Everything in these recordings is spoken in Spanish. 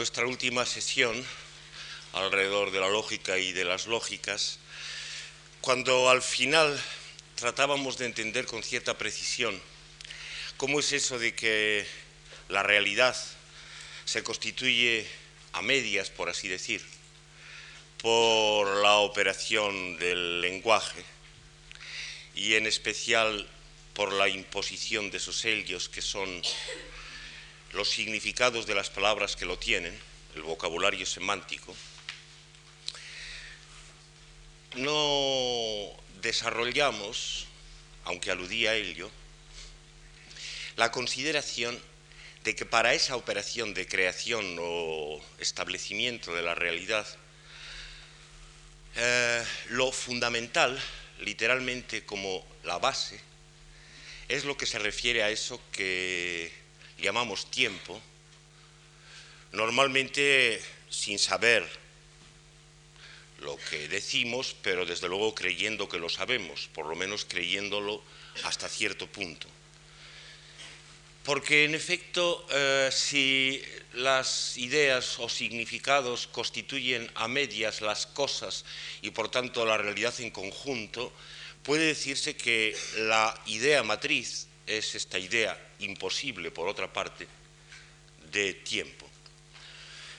nuestra última sesión alrededor de la lógica y de las lógicas, cuando al final tratábamos de entender con cierta precisión cómo es eso de que la realidad se constituye a medias, por así decir, por la operación del lenguaje y en especial por la imposición de esos sellos que son los significados de las palabras que lo tienen, el vocabulario semántico, no desarrollamos, aunque aludía a ello, la consideración de que para esa operación de creación o establecimiento de la realidad, eh, lo fundamental, literalmente como la base, es lo que se refiere a eso que llamamos tiempo, normalmente sin saber lo que decimos, pero desde luego creyendo que lo sabemos, por lo menos creyéndolo hasta cierto punto. Porque en efecto, eh, si las ideas o significados constituyen a medias las cosas y por tanto la realidad en conjunto, puede decirse que la idea matriz es esta idea imposible, por otra parte, de tiempo.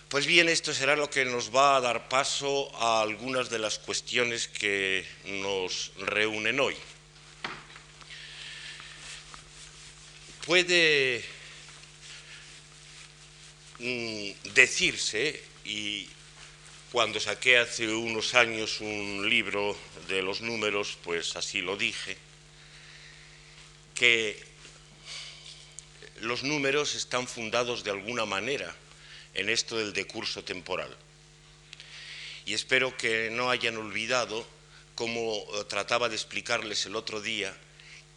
Pues bien, esto será lo que nos va a dar paso a algunas de las cuestiones que nos reúnen hoy. Puede mm, decirse, y cuando saqué hace unos años un libro de los números, pues así lo dije, que los números están fundados de alguna manera en esto del decurso temporal. Y espero que no hayan olvidado, como eh, trataba de explicarles el otro día,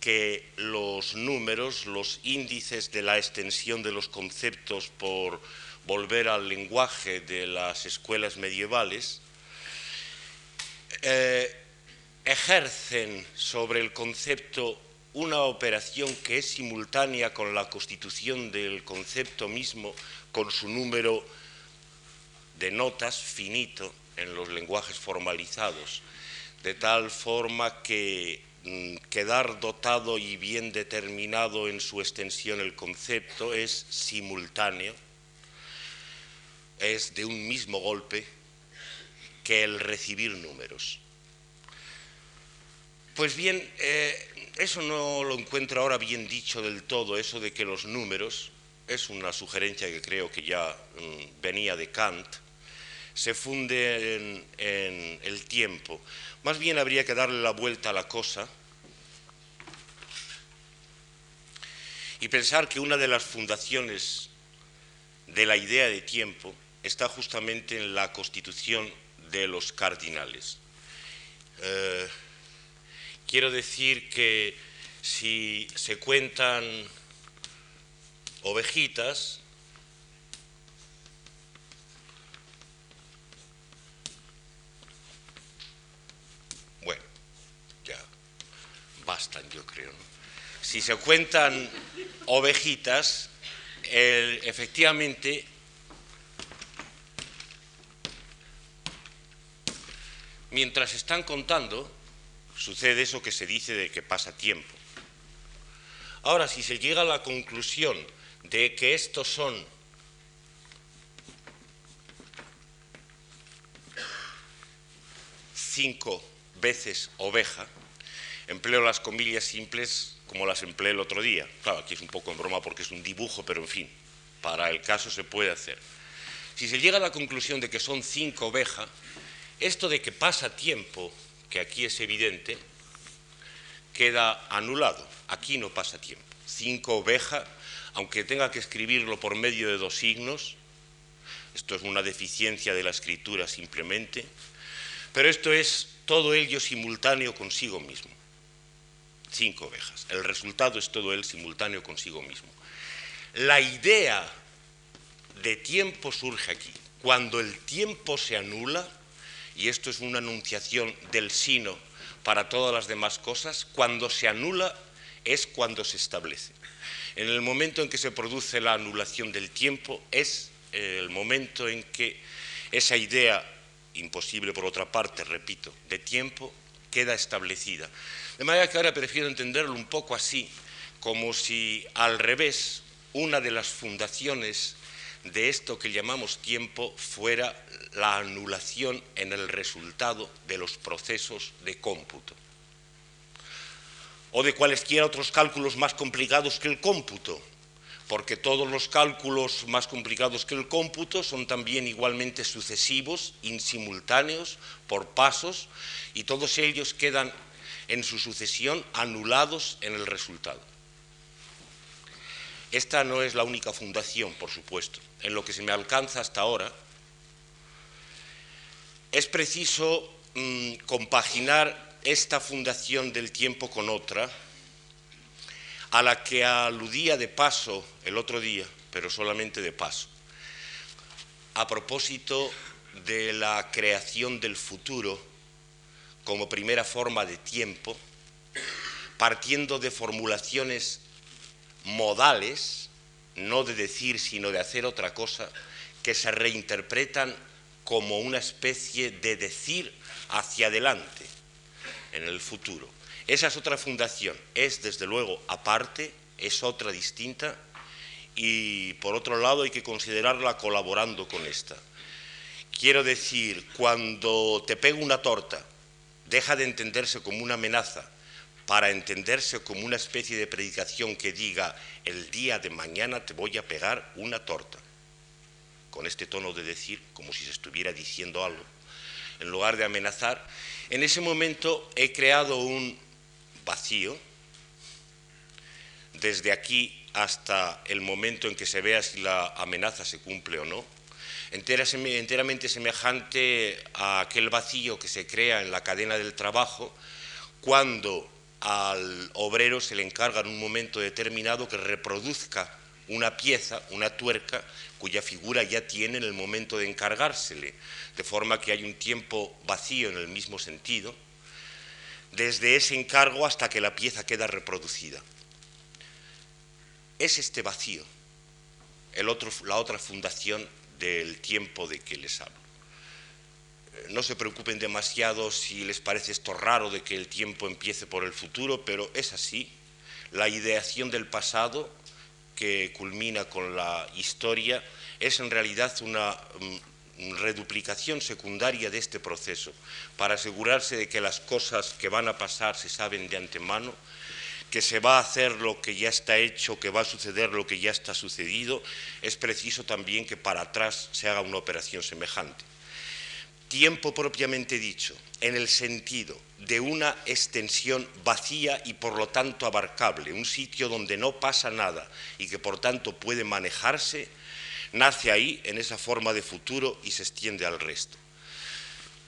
que los números, los índices de la extensión de los conceptos por volver al lenguaje de las escuelas medievales, eh, ejercen sobre el concepto una operación que es simultánea con la constitución del concepto mismo, con su número de notas finito en los lenguajes formalizados, de tal forma que mm, quedar dotado y bien determinado en su extensión el concepto es simultáneo, es de un mismo golpe que el recibir números. Pues bien, eh, eso no lo encuentro ahora bien dicho del todo, eso de que los números, es una sugerencia que creo que ya mm, venía de Kant, se funden en, el tiempo. Más bien habría que darle la vuelta a la cosa y pensar que una de las fundaciones de la idea de tiempo está justamente en la constitución de los cardinales. Eh, Quiero decir que si se cuentan ovejitas, bueno, ya bastan yo creo. Si se cuentan ovejitas, efectivamente mientras están contando, sucede eso que se dice de que pasa tiempo. Ahora, si se llega a la conclusión de que estos son cinco veces oveja, empleo las comillas simples como las empleé el otro día. Claro, aquí es un poco en broma porque es un dibujo, pero en fin, para el caso se puede hacer. Si se llega a la conclusión de que son cinco ovejas, esto de que pasa tiempo que aquí es evidente, queda anulado. Aquí no pasa tiempo. Cinco ovejas, aunque tenga que escribirlo por medio de dos signos, esto es una deficiencia de la escritura simplemente, pero esto es todo ello simultáneo consigo mismo. Cinco ovejas. El resultado es todo él simultáneo consigo mismo. La idea de tiempo surge aquí. Cuando el tiempo se anula, y esto es una anunciación del sino para todas las demás cosas, cuando se anula es cuando se establece. En el momento en que se produce la anulación del tiempo es el momento en que esa idea, imposible por otra parte, repito, de tiempo, queda establecida. De manera que ahora prefiero entenderlo un poco así, como si al revés una de las fundaciones de esto que llamamos tiempo fuera la anulación en el resultado de los procesos de cómputo o de cualesquiera otros cálculos más complicados que el cómputo, porque todos los cálculos más complicados que el cómputo son también igualmente sucesivos, insimultáneos, por pasos, y todos ellos quedan en su sucesión anulados en el resultado. Esta no es la única fundación, por supuesto. En lo que se me alcanza hasta ahora, es preciso mm, compaginar esta fundación del tiempo con otra, a la que aludía de paso el otro día, pero solamente de paso, a propósito de la creación del futuro como primera forma de tiempo, partiendo de formulaciones modales, no de decir sino de hacer otra cosa, que se reinterpretan como una especie de decir hacia adelante en el futuro. Esa es otra fundación, es desde luego aparte, es otra distinta y por otro lado hay que considerarla colaborando con esta. Quiero decir, cuando te pego una torta, deja de entenderse como una amenaza para entenderse como una especie de predicación que diga, el día de mañana te voy a pegar una torta, con este tono de decir, como si se estuviera diciendo algo, en lugar de amenazar, en ese momento he creado un vacío, desde aquí hasta el momento en que se vea si la amenaza se cumple o no, enteramente semejante a aquel vacío que se crea en la cadena del trabajo cuando al obrero se le encarga en un momento determinado que reproduzca una pieza, una tuerca, cuya figura ya tiene en el momento de encargársele, de forma que hay un tiempo vacío en el mismo sentido, desde ese encargo hasta que la pieza queda reproducida. Es este vacío el otro, la otra fundación del tiempo de que les hablo. No se preocupen demasiado si les parece esto raro de que el tiempo empiece por el futuro, pero es así. La ideación del pasado, que culmina con la historia, es en realidad una mm, reduplicación secundaria de este proceso, para asegurarse de que las cosas que van a pasar se saben de antemano que se va a hacer lo que ya está hecho, que va a suceder lo que ya está sucedido, es preciso también que para atrás se haga una operación semejante. Tiempo propiamente dicho, en el sentido de una extensión vacía y por lo tanto abarcable, un sitio donde no pasa nada y que por tanto puede manejarse, nace ahí en esa forma de futuro y se extiende al resto.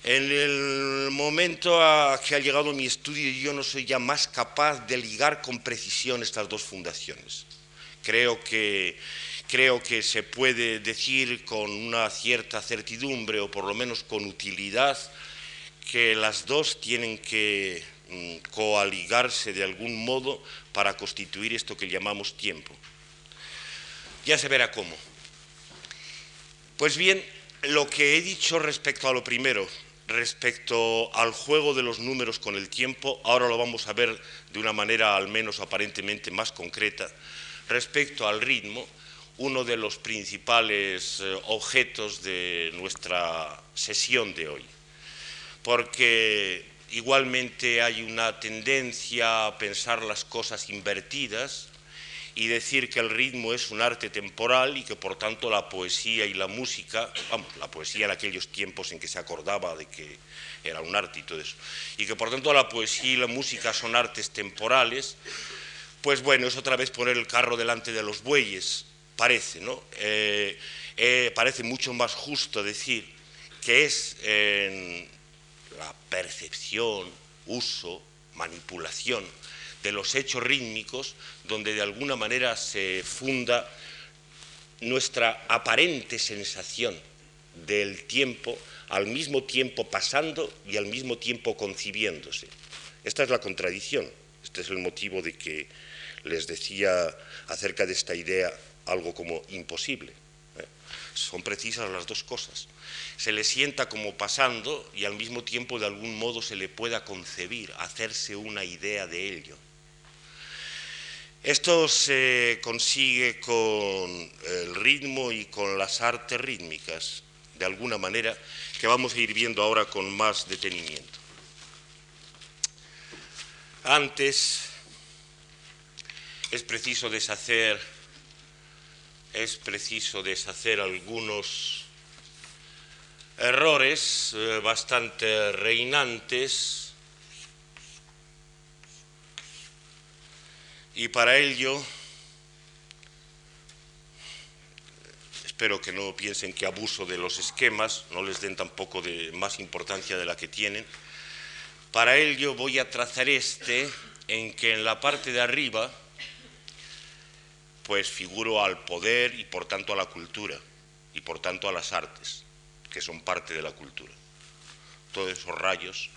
En el momento a que ha llegado mi estudio yo no soy ya más capaz de ligar con precisión estas dos fundaciones. Creo que, creo que se puede decir con una cierta certidumbre o por lo menos con utilidad que las dos tienen que mm, coaligarse de algún modo para constituir esto que llamamos tiempo. Ya se verá cómo. Pues bien, lo que he dicho respecto a lo primero, Respecto al juego de los números con el tiempo, ahora lo vamos a ver de una manera al menos aparentemente más concreta. Respecto al ritmo, uno de los principales eh, objetos de nuestra sesión de hoy. Porque igualmente hay una tendencia a pensar las cosas invertidas y decir que el ritmo es un arte temporal y que por tanto la poesía y la música, vamos, la poesía en aquellos tiempos en que se acordaba de que era un arte y todo eso, y que por tanto la poesía y la música son artes temporales, pues bueno, es otra vez poner el carro delante de los bueyes, parece, ¿no? Eh, eh, parece mucho más justo decir que es en la percepción, uso, manipulación, de los hechos rítmicos donde de alguna manera se funda nuestra aparente sensación del tiempo al mismo tiempo pasando y al mismo tiempo concibiéndose. Esta es la contradicción, este es el motivo de que les decía acerca de esta idea algo como imposible. ¿eh? son precisas las dos cosas. Se le sienta como pasando y al mismo tiempo de algún modo se le pueda concebir, hacerse una idea de ello. Esto se consigue con el ritmo y con las artes rítmicas, de alguna manera, que vamos a ir viendo ahora con más detenimiento. Antes es preciso deshacer es preciso deshacer algunos errores eh, bastante reinantes y para ello espero que no piensen que abuso de los esquemas, no les den tampoco de más importancia de la que tienen. Para ello voy a trazar este en que en la parte de arriba pues figuro al poder y por tanto a la cultura y por tanto a las artes, que son parte de la cultura. Todos esos rayos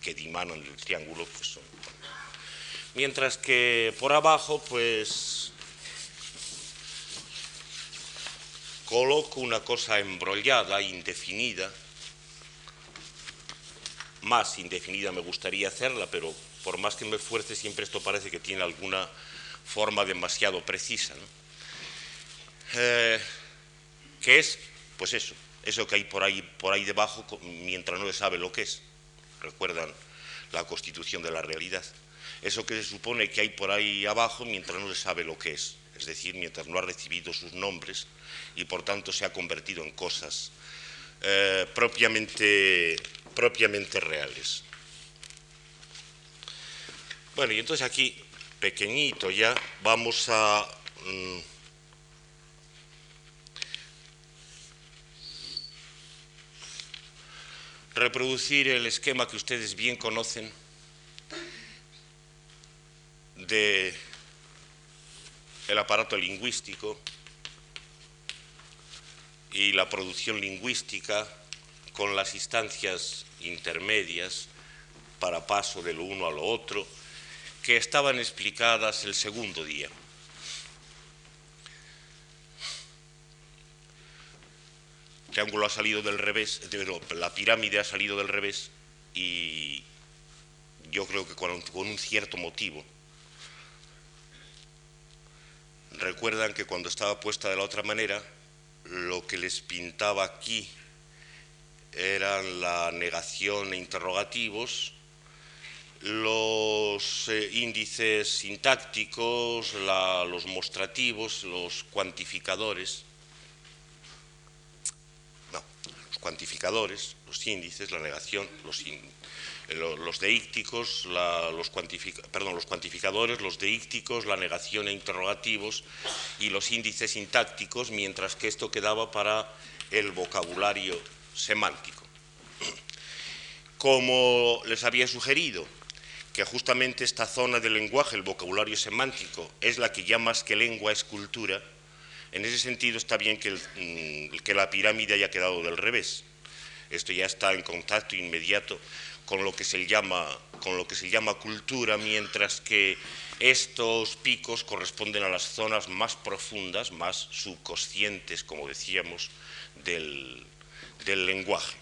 que dimanan del triángulo pues son... Mientras que por abajo pues coloco una cosa embrollada, indefinida, más indefinida me gustaría hacerla, pero por más que me esfuerce siempre esto parece que tiene alguna forma demasiado precisa. ¿no? Eh, que es, pues eso, eso que hay por ahí, por ahí debajo mientras no se sabe lo que es. Recuerdan la constitución de la realidad. Eso que se supone que hay por ahí abajo mientras no se sabe lo que es. Es decir, mientras no ha recibido sus nombres y por tanto se ha convertido en cosas eh, propiamente, propiamente reales. Bueno, y entonces aquí pequeñito ya, vamos a... Mm, reproducir el esquema que ustedes bien conocen de el aparato lingüístico y la producción lingüística con las instancias intermedias para paso de lo uno a lo otro que estaban explicadas el segundo día. El triángulo ha salido del revés, la pirámide ha salido del revés y yo creo que con un cierto motivo. Recuerdan que cuando estaba puesta de la otra manera, lo que les pintaba aquí eran la negación e interrogativos los eh, índices sintácticos, los mostrativos, los cuantificadores, los cuantificadores, los índices, la negación, los, los deícticos, los, perdón, los cuantificadores, los deícticos, la negación e interrogativos y los índices sintácticos, mientras que esto quedaba para el vocabulario semántico. Como les había sugerido, que justamente esta zona del lenguaje, el vocabulario semántico, es la que ya más que lengua es cultura, en ese sentido está bien que, mm, la pirámide haya quedado del revés. Esto ya está en contacto inmediato con lo que se llama, cultura, mientras que estos picos corresponden a las zonas más profundas, más subconscientes, como decíamos, del lenguaje,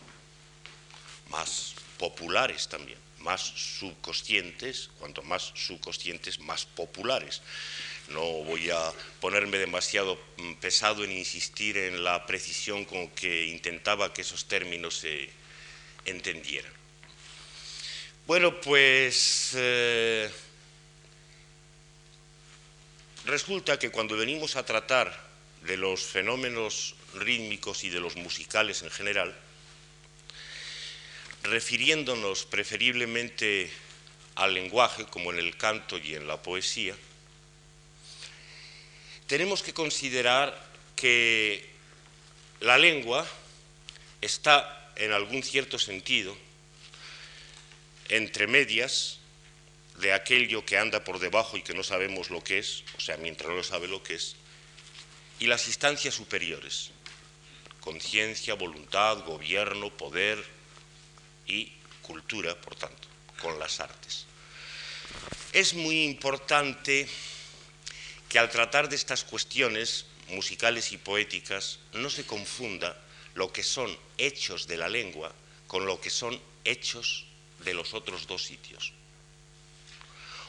más populares también más subconscientes, cuanto más subconscientes, más populares. No voy a ponerme demasiado mm, pesado en insistir en la precisión con que intentaba que esos términos se entendieran. Bueno, pues eh, resulta que cuando venimos a tratar de los fenómenos rítmicos y de los musicales en general, refiriéndonos preferiblemente al lenguaje, como en el canto y en la poesía, tenemos que considerar que la lengua está en algún cierto sentido entre medias de aquello que anda por debajo y que no sabemos lo que es, o sea, mientras no sabe lo que es, y las instancias superiores, conciencia, voluntad, gobierno, poder, y cultura, por tanto, con las artes. Es muy importante que al tratar de estas cuestiones musicales y poéticas no se confunda lo que son hechos de la lengua con lo que son hechos de los otros dos sitios,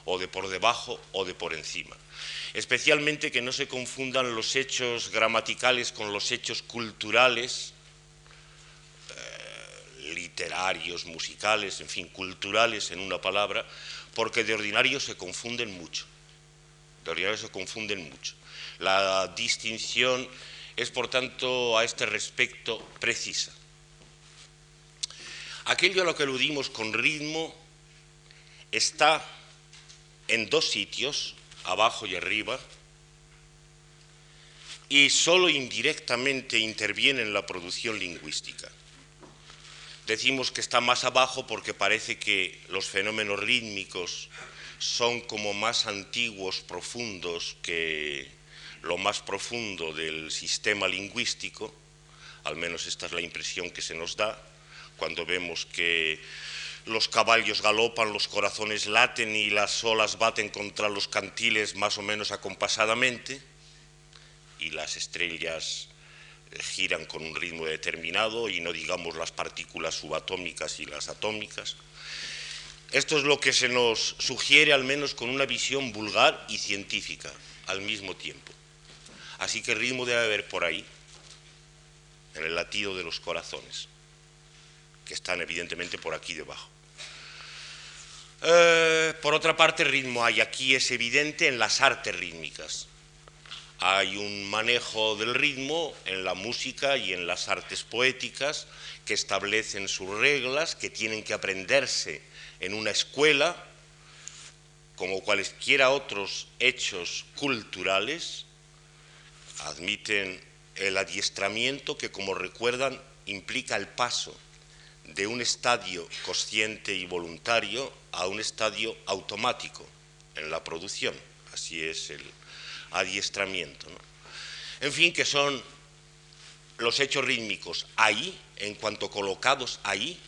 o de por debajo o de por encima. Especialmente que no se confundan los hechos gramaticales con los hechos culturales, literarios, musicales, en fin, culturales en una palabra, porque de ordinario se confunden mucho. De ordinario se confunden mucho. La distinción es, por tanto, a este respecto precisa. Aquello a lo que aludimos con ritmo está en dos sitios, abajo y arriba, y solo indirectamente interviene en la producción lingüística. Decimos que está más abajo porque parece que los fenómenos rítmicos son como más antiguos, profundos que lo más profundo del sistema lingüístico, al menos esta es la impresión que se nos da, cuando vemos que los caballos galopan, los corazones laten y las olas baten contra los cantiles más o menos acompasadamente y las estrellas giran con un ritmo determinado y no digamos las partículas subatómicas y las atómicas. Esto es lo que se nos sugiere al menos con una visión vulgar y científica al mismo tiempo. Así que ritmo debe haber por ahí, en el latido de los corazones que están evidentemente por aquí debajo. Eh, por otra parte, ritmo hay aquí, es evidente, en las artes rítmicas. Hay un manejo del ritmo en la música y en las artes poéticas que establecen sus reglas, que tienen que aprenderse en una escuela, como cualesquiera otros hechos culturales, admiten el adiestramiento que, como recuerdan, implica el paso de un estadio consciente y voluntario a un estadio automático en la producción. Así es el adiestramiento. En fin, que son los hechos rítmicos ahí, en cuanto colocados ahí,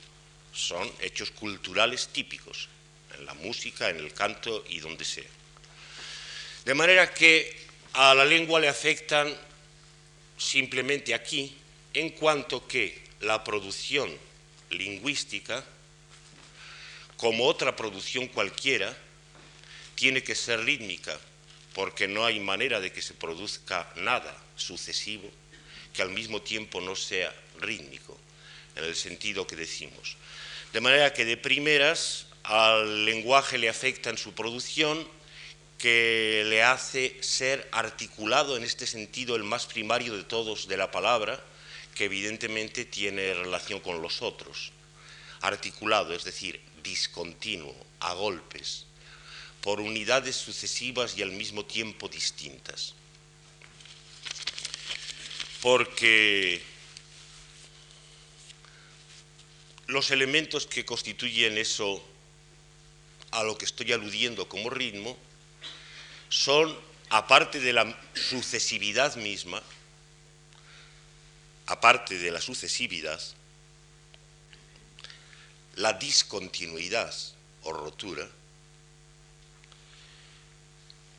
son hechos culturales típicos, en la música, en el canto y donde sea. De manera que a la lengua le afectan simplemente aquí, en cuanto que la producción lingüística, como otra producción cualquiera, tiene que ser rítmica, porque no hay manera de que se produzca nada sucesivo que al mismo tiempo no sea rítmico, en el sentido que decimos. De manera que de primeras al lenguaje le afecta en su producción, que le hace ser articulado en este sentido el más primario de todos de la palabra, que evidentemente tiene relación con los otros. Articulado, es decir, discontinuo, a golpes, por unidades sucesivas y al mismo tiempo distintas. Porque los elementos que constituyen eso a lo que estoy aludiendo como ritmo son, aparte de la sucesividad misma, aparte de la sucesividad, la discontinuidad o rotura,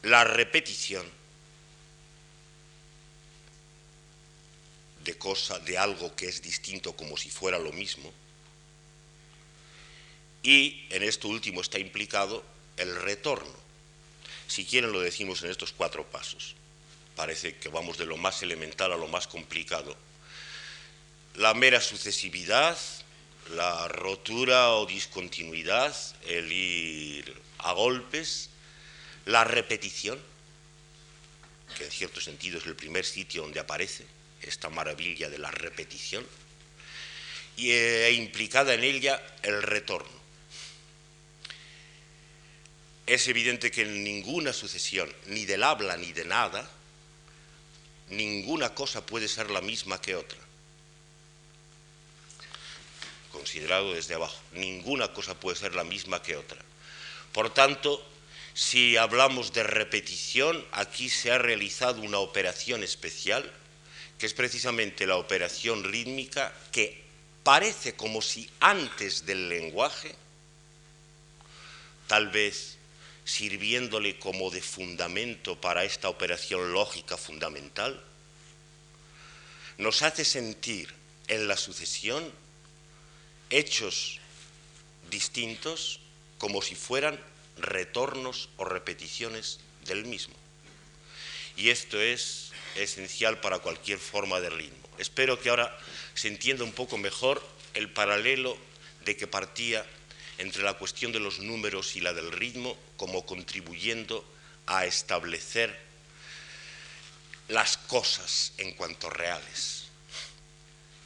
la repetición de cosa, de algo que es distinto como si fuera lo mismo, y en esto último está implicado el retorno. Si quieren lo decimos en estos cuatro pasos. Parece que vamos de lo más elemental a lo más complicado la mera sucesividad, la rotura o discontinuidad, el ir a golpes, la repetición, que en cierto sentido es el primer sitio donde aparece esta maravilla de la repetición, y e implicada en ella el retorno. Es evidente que en ninguna sucesión, ni del habla ni de nada, ninguna cosa puede ser la misma que otra considerado desde abajo. Ninguna cosa puede ser la misma que otra. Por tanto, si hablamos de repetición, aquí se ha realizado una operación especial, que es precisamente la operación rítmica, que parece como si antes del lenguaje, tal vez sirviéndole como de fundamento para esta operación lógica fundamental, nos hace sentir en la sucesión hechos distintos como si fueran retornos o repeticiones del mismo. Y esto es esencial para cualquier forma de ritmo. Espero que ahora se entienda un poco mejor el paralelo de que partía entre la cuestión de los números y la del ritmo como contribuyendo a establecer las cosas en cuanto reales.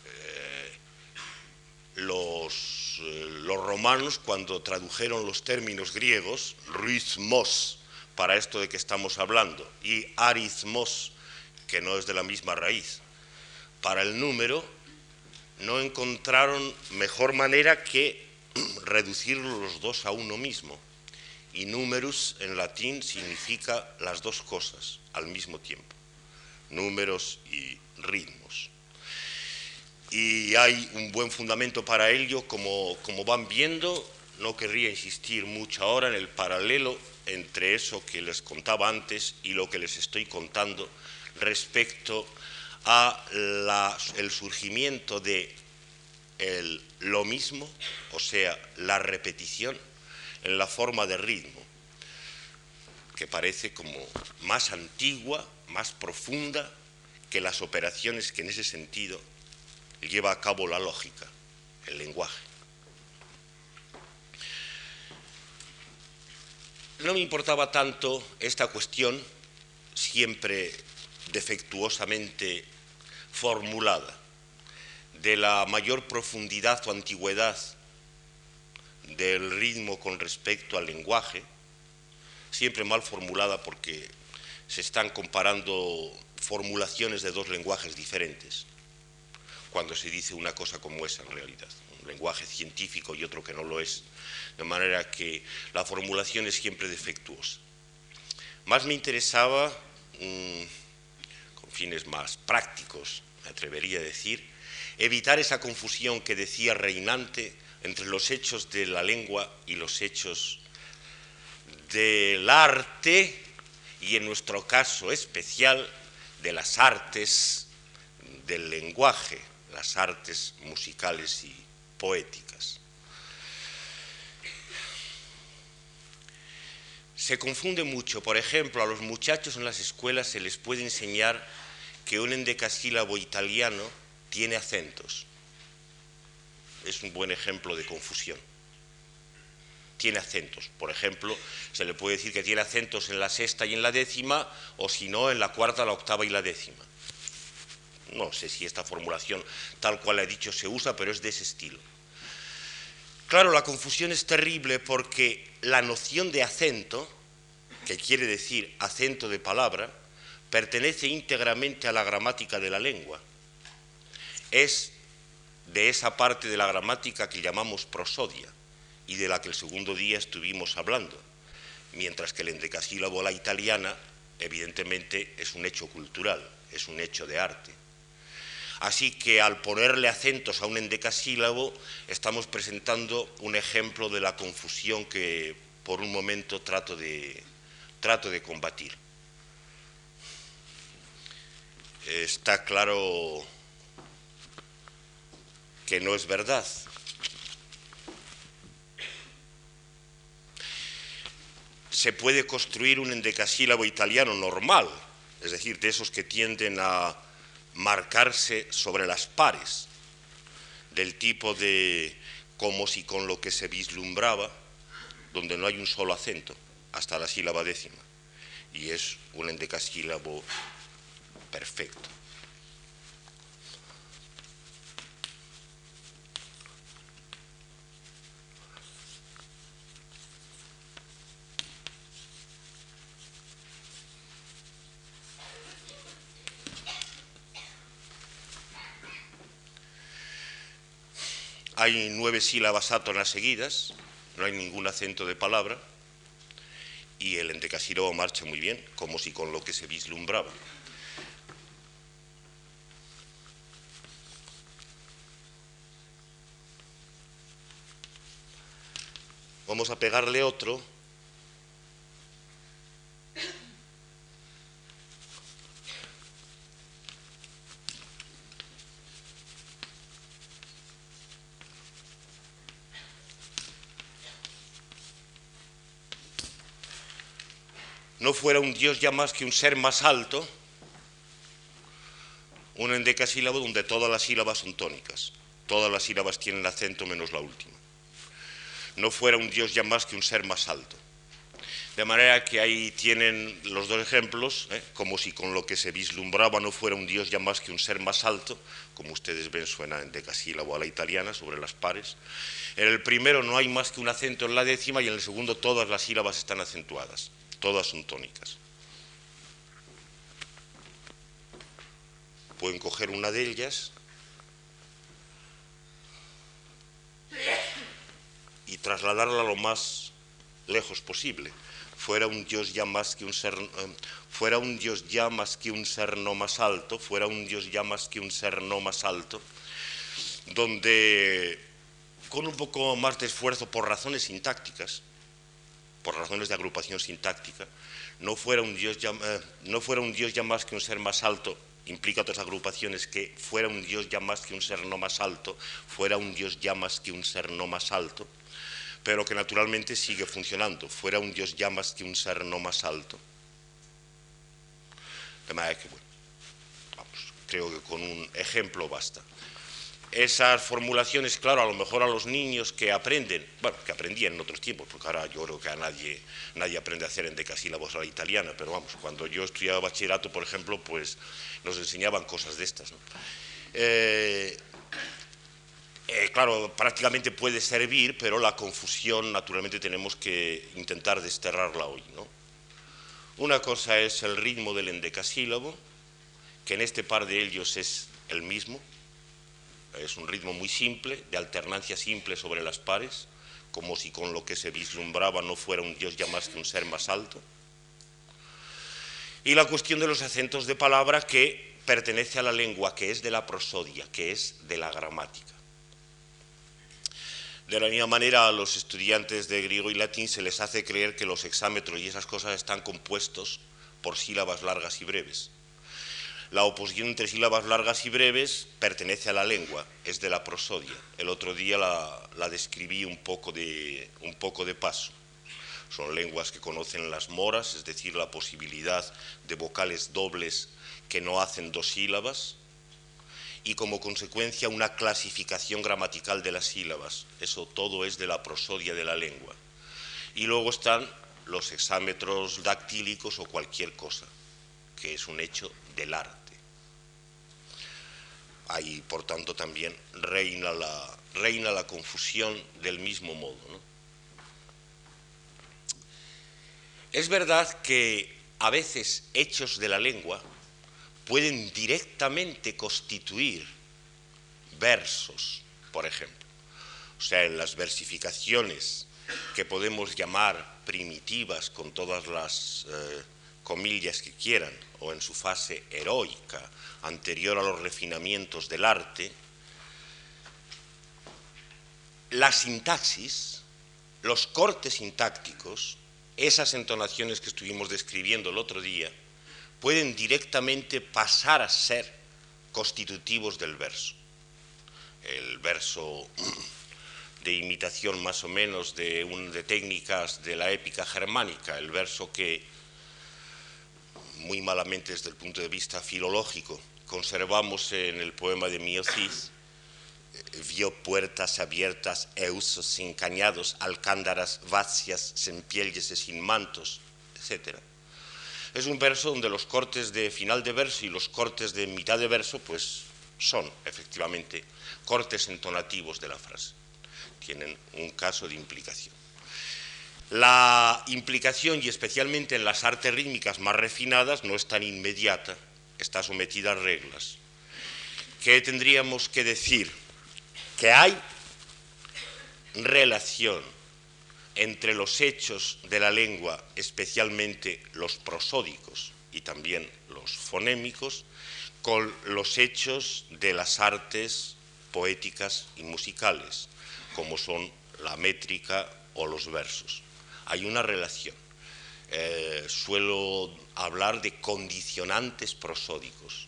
Eh, los, eh, los, romanos, cuando tradujeron los términos griegos, ritmos, para esto de que estamos hablando, y arismos, que no es de la misma raíz, para el número, no encontraron mejor manera que reducir los dos a uno mismo. Y numerus en latín significa las dos cosas al mismo tiempo, números y ritmos. Y hay un buen fundamento para ello, como, como van viendo, no querría insistir mucho ahora en el paralelo entre eso que les contaba antes y lo que les estoy contando respecto a el surgimiento de el, lo mismo, o sea, la repetición en la forma de ritmo, que parece como más antigua, más profunda que las operaciones que en ese sentido lleva a cabo la lógica, el lenguaje. No me importaba tanto esta cuestión, siempre defectuosamente formulada, de la mayor profundidad o antigüedad del ritmo con respecto al lenguaje, siempre mal formulada porque se están comparando formulaciones de dos lenguajes diferentes, cuando se dice una cosa como esa en realidad, un lenguaje científico y otro que no lo es, de manera que la formulación es siempre defectuosa. Más me interesaba, mm, con fines más prácticos, me atrevería a decir, evitar esa confusión que decía reinante entre los hechos de la lengua y los hechos del arte y en nuestro caso especial de las artes del lenguaje, las artes musicales y poéticas. Se confunde mucho, por ejemplo, a los muchachos en las escuelas se les puede enseñar que un endecasílabo italiano tiene acentos. Es un buen ejemplo de confusión. Tiene acentos. Por ejemplo, se le puede decir que tiene acentos en la sexta y en la décima, o si no, en la cuarta, la octava y la décima. No sé si esta formulación, tal cual he dicho, se usa, pero es de ese estilo. Claro, la confusión es terrible porque la noción de acento, que quiere decir acento de palabra, pertenece íntegramente a la gramática de la lengua es de esa parte de la gramática que llamamos prosodia y de la que el segundo día estuvimos hablando, mientras que el endecasílabo la italiana evidentemente es un hecho cultural, es un hecho de arte. Así que al ponerle acentos a un endecasílabo estamos presentando un ejemplo de la confusión que por un momento trato de, trato de combatir. Está claro que no es verdad. Se puede construir un endecasílabo italiano normal, es decir, de esos que tienden a marcarse sobre las pares, del tipo de como si con lo que se vislumbraba, donde no hay un solo acento, hasta la sílaba décima, y es un endecasílabo perfecto. Hay nueve sílabas átonas seguidas, no hay ningún acento de palabra, y el endecasílabo marcha muy bien, como si con lo que se vislumbraba. Vamos a pegarle otro no fuera un Dios ya más que un ser más alto, un endecasílabo donde todas las sílabas son tónicas, todas las sílabas tienen acento menos la última. No fuera un Dios ya más que un ser más alto. De manera que ahí tienen los dos ejemplos, ¿eh? como si con lo que se vislumbraba no fuera un Dios ya más que un ser más alto, como ustedes ven suena en decasílabo a la italiana sobre las pares. En el primero no hay más que un acento en la décima y en el segundo todas las sílabas están acentuadas, todas son tónicas. Pueden coger una de ellas y trasladarla lo más lejos posible fuera un Dios ya más que un ser, eh, fuera un Dios ya más que un ser no más alto, fuera un Dios ya más que un ser no más alto, donde con un poco más de esfuerzo por razones sintácticas, por razones de agrupación sintáctica, no fuera un Dios ya, no fuera un Dios más que un ser más alto, implica otras agrupaciones que fuera un Dios ya más que un ser no más alto, fuera un Dios ya más que un ser no más alto, pero que naturalmente sigue funcionando, fuera un Dios ya más que un ser no más alto. De manera que, bueno, vamos, creo que con un ejemplo basta. Esas formulaciones, claro, a lo mejor a los niños que aprenden, bueno, que aprendían en otros tiempos, porque ahora yo creo que a nadie, nadie aprende a hacer en decasílabos a la italiana, pero vamos, cuando yo estudiaba bachillerato, por ejemplo, pues nos enseñaban cosas de estas. Eh, eh, claro, prácticamente puede servir, pero la confusión naturalmente tenemos que intentar desterrarla hoy. ¿no? Una cosa es el ritmo del endecasílabo, que en este par de ellos es el mismo, es un ritmo muy simple, de alternancia simple sobre las pares, como si con lo que se vislumbraba no fuera un Dios ya más que un ser más alto. Y la cuestión de los acentos de palabra que pertenece a la lengua, que es de la prosodia, que es de la gramática. De la misma manera, a los estudiantes de griego y latín se les hace creer que los hexámetros y esas cosas están compuestos por sílabas largas y breves. La oposición entre sílabas largas y breves pertenece a la lengua, es de la prosodia. El otro día la, describí un poco, de, un poco de paso. Son lenguas que conocen las moras, es decir, la posibilidad de vocales dobles que no hacen dos sílabas, y como consecuencia una clasificación gramatical de las sílabas. Eso todo es de la prosodia de la lengua. Y luego están los hexámetros dactílicos o cualquier cosa, que es un hecho del arte. Ahí, por tanto, también reina la, reina la confusión del mismo modo. Es verdad que a veces hechos de la lengua pueden directamente constituir versos, por ejemplo. O sea, en las versificaciones que podemos llamar primitivas con todas las eh, comillas que quieran, o en su fase heroica, anterior a los refinamientos del arte, la sintaxis, los cortes sintácticos, esas entonaciones que estuvimos describiendo el otro día, pueden directamente pasar a ser constitutivos del verso. El verso de imitación más o menos de, de técnicas de la épica germánica, el verso que muy malamente desde el punto de vista filológico conservamos en el poema de Miocid, vio puertas abiertas, eusos sin cañados, alcándaras vacias, sin pieles y sin mantos, etcétera es un verso donde los cortes de final de verso y los cortes de mitad de verso pues son efectivamente cortes entonativos de la frase. Tienen un caso de implicación. La implicación, y especialmente en las artes rítmicas más refinadas, no es tan inmediata, está sometida a reglas. ¿Qué tendríamos que decir? Que hay relación entre los hechos de la lengua, especialmente los prosódicos y también los fonémicos, con los hechos de las artes poéticas y musicales, como son la métrica o los versos. Hay una relación. Eh, suelo hablar de condicionantes prosódicos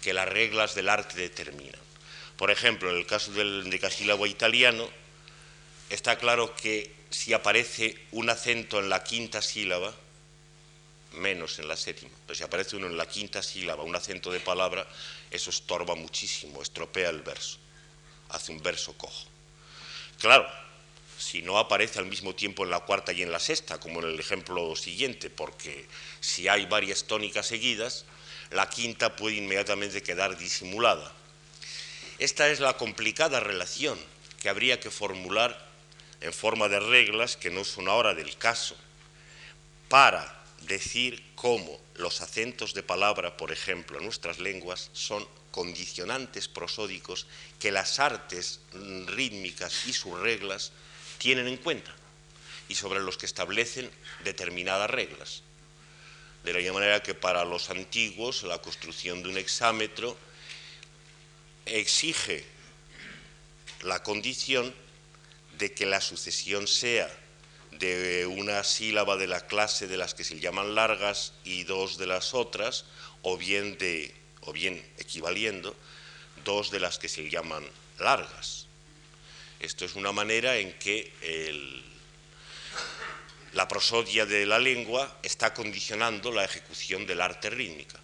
que las reglas del arte determinan. Por ejemplo, en el caso del decasílabo italiano, está claro que si aparece un acento en la quinta sílaba, menos en la séptima. Pero si aparece uno en la quinta sílaba, un acento de palabra, eso estorba muchísimo, estropea el verso, hace un verso cojo. Claro, si no aparece al mismo tiempo en la cuarta y en la sexta, como en el ejemplo siguiente, porque si hay varias tónicas seguidas, la quinta puede inmediatamente quedar disimulada. Esta es la complicada relación que habría que formular en forma de reglas que no son ahora del caso, para decir cómo los acentos de palabra, por ejemplo, en nuestras lenguas, son condicionantes prosódicos que las artes rítmicas y sus reglas tienen en cuenta y sobre los que establecen determinadas reglas. De la misma manera que para los antiguos la construcción de un exámetro exige la condición de que la sucesión sea de una sílaba de la clase de las que se llaman largas y dos de las otras, o bien, de, o bien equivaliendo, dos de las que se llaman largas. Esto es una manera en que la prosodia de la lengua está condicionando la ejecución del arte rítmica.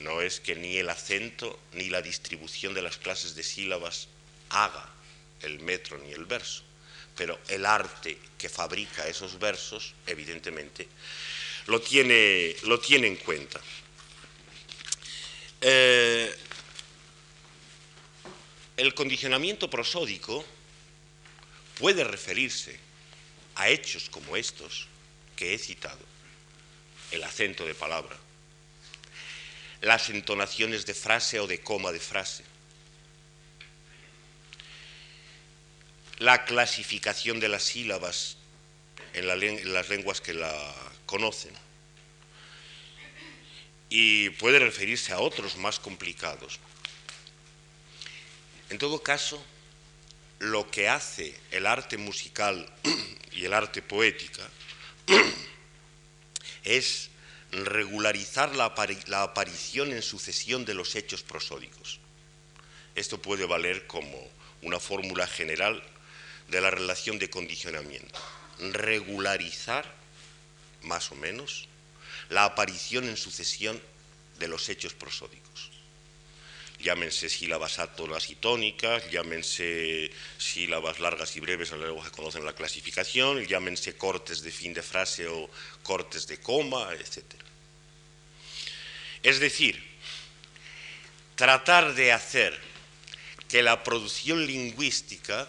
No es que ni el acento ni la distribución de las clases de sílabas haga el metro ni el verso pero el arte que fabrica esos versos, evidentemente, lo tiene, lo tiene en cuenta. Eh, el condicionamiento prosódico puede referirse a hechos como estos que he citado, el acento de palabra, las entonaciones de frase o de coma de frase, la clasificación de las sílabas en, las lenguas que la conocen. Y puede referirse a otros más complicados. En todo caso, lo que hace el arte musical y el arte poética es regularizar la, aparición en sucesión de los hechos prosódicos. Esto puede valer como una fórmula general de la relación de condicionamiento. Regularizar, más o menos, la aparición en sucesión de los hechos prosódicos. Llámense sílabas átonas y tónicas, llámense sílabas largas y breves la lengua que conocen la clasificación, llámense cortes de fin de frase o cortes de coma, etc. Es decir, tratar de hacer que la producción lingüística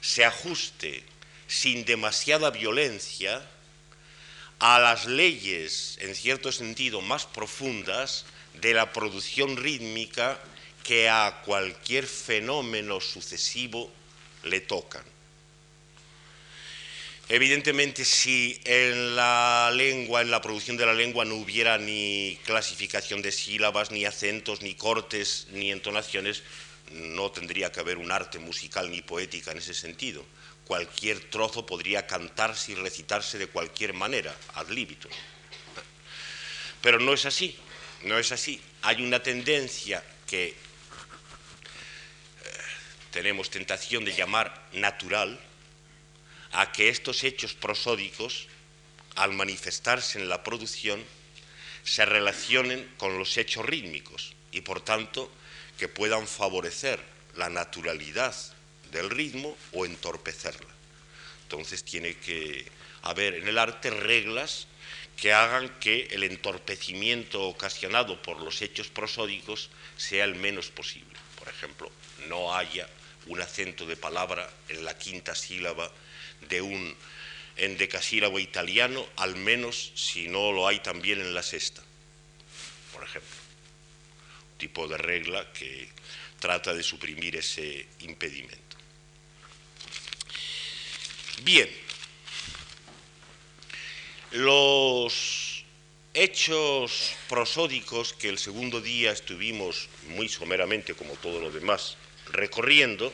se ajuste sin demasiada violencia a las leyes, en cierto sentido, más profundas de la producción rítmica que a cualquier fenómeno sucesivo le tocan. Evidentemente, si en la lengua, en la producción de la lengua, no hubiera ni clasificación de sílabas, ni acentos, ni cortes, ni entonaciones, no tendría que haber un arte musical ni poética en ese sentido. Cualquier trozo podría cantarse y recitarse de cualquier manera, ad libitum. Pero no es así, no es así. Hay una tendencia que eh, tenemos tentación de llamar natural a que estos hechos prosódicos, al manifestarse en la producción, se relacionen con los hechos rítmicos y por tanto que puedan favorecer la naturalidad del ritmo o entorpecerla. Entonces tiene que haber en el arte reglas que hagan que el entorpecimiento ocasionado por los hechos prosódicos sea el menos posible. Por ejemplo, no haya un acento de palabra en la quinta sílaba de un endecasílabo italiano, al menos si no lo hay también en la sexta, por ejemplo tipo de regla que trata de suprimir ese impedimento. Bien, los hechos prosódicos que el segundo día estuvimos muy someramente, como todo lo demás, recorriendo,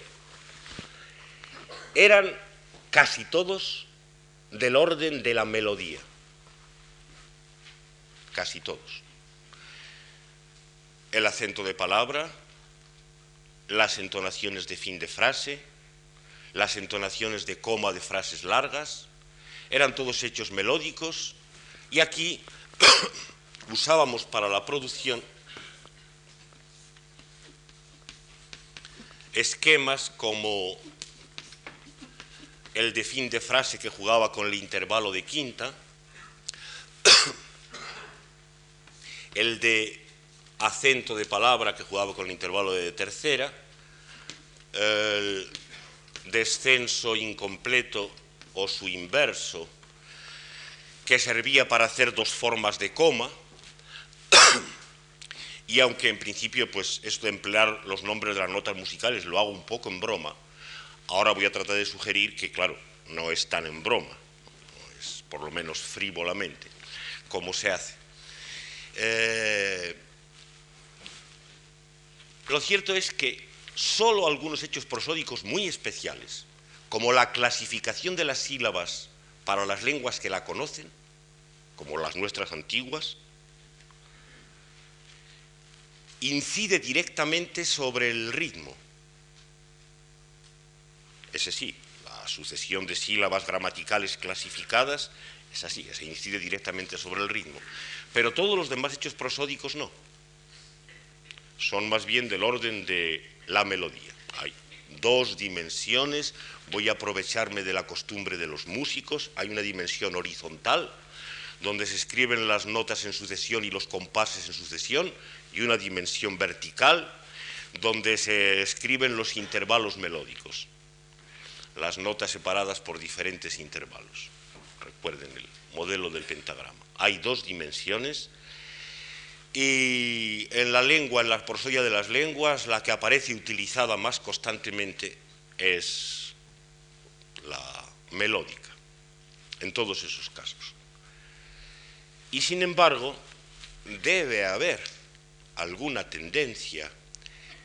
eran casi todos del orden de la melodía, casi todos. El acento de palabra, las entonaciones de fin de frase, las entonaciones de coma de frases largas, eran todos hechos melódicos y aquí usábamos para la producción esquemas como el de fin de frase que jugaba con el intervalo de quinta, el de acento de palabra que jugaba con el intervalo de tercera, el descenso incompleto o su inverso, que servía para hacer dos formas de coma, y aunque en principio pues esto de emplear los nombres de las notas musicales lo hago un poco en broma, ahora voy a tratar de sugerir que claro, no es tan en broma, es por lo menos frívolamente, como se hace. Eh, lo cierto es que solo algunos hechos prosódicos muy especiales, como la clasificación de las sílabas para las lenguas que la conocen, como las nuestras antiguas, incide directamente sobre el ritmo. Ese sí, la sucesión de sílabas gramaticales clasificadas es así, se incide directamente sobre el ritmo. Pero todos los demás hechos prosódicos no. Son más bien del orden de la melodía. Dos dimensiones, voy a aprovecharme de la costumbre de los músicos. Hay una dimensión horizontal, donde se escriben las notas en sucesión y los compases en sucesión, y una dimensión vertical donde se escriben los intervalos melódicos, las notas separadas por diferentes intervalos. Recuerden el modelo del pentagrama. Hay dos dimensiones y en la lengua, en la prosodia de las lenguas, la que aparece utilizada más constantemente es la melódica, en todos esos casos. Y sin embargo, debe haber alguna tendencia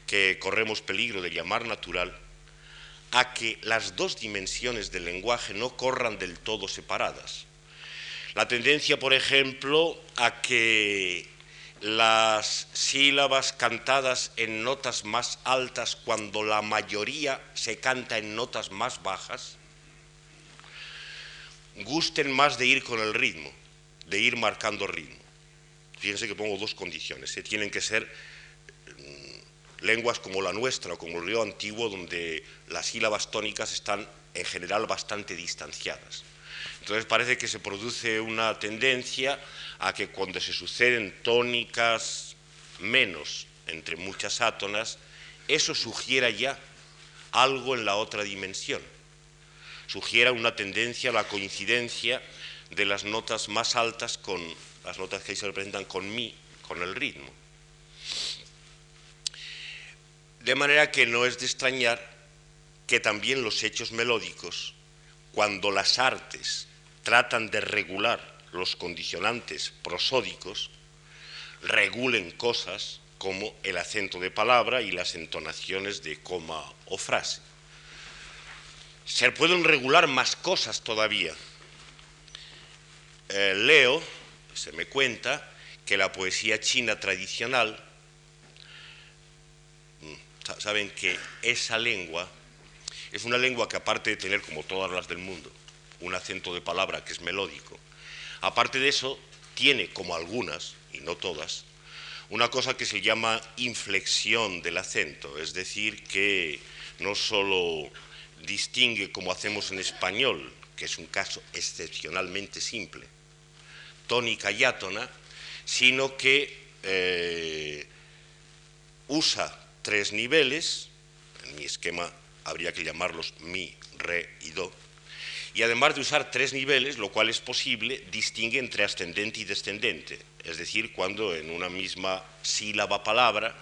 que corremos peligro de llamar natural a que las dos dimensiones del lenguaje no corran del todo separadas. La tendencia, por ejemplo, a que las sílabas cantadas en notas más altas cuando la mayoría se canta en notas más bajas, gusten más de ir con el ritmo, de ir marcando ritmo. Fíjense que pongo dos condiciones. ¿eh? Tienen que ser mm, lenguas como la nuestra o como el río antiguo, donde las sílabas tónicas están en general bastante distanciadas. Entonces parece que se produce una tendencia a que cuando se suceden tónicas menos entre muchas átonas, eso sugiera ya algo en la otra dimensión. Sugiera una tendencia a la coincidencia de las notas más altas con las notas que ahí se representan con mi, con el ritmo. De manera que no es de extrañar que también los hechos melódicos, cuando las artes tratan de regular los condicionantes prosódicos, regulen cosas como el acento de palabra y las entonaciones de coma o frase. Se pueden regular más cosas todavía. Eh, leo se me cuenta que la poesía china tradicional, mm, saben que esa lengua es una lengua que aparte de tener, como todas las del mundo, un acento de palabra que es melódico, aparte de eso, tiene, como algunas, y no todas, una cosa que se llama inflexión del acento, es decir, que no solo distingue como hacemos en español, que es un caso excepcionalmente simple, tónica y átona, sino que eh, usa tres niveles, en mi esquema habría que llamarlos mi, re y do, y además de usar tres niveles, lo cual es posible, distingue entre ascendente y descendente, es decir, cuando en una misma sílaba palabra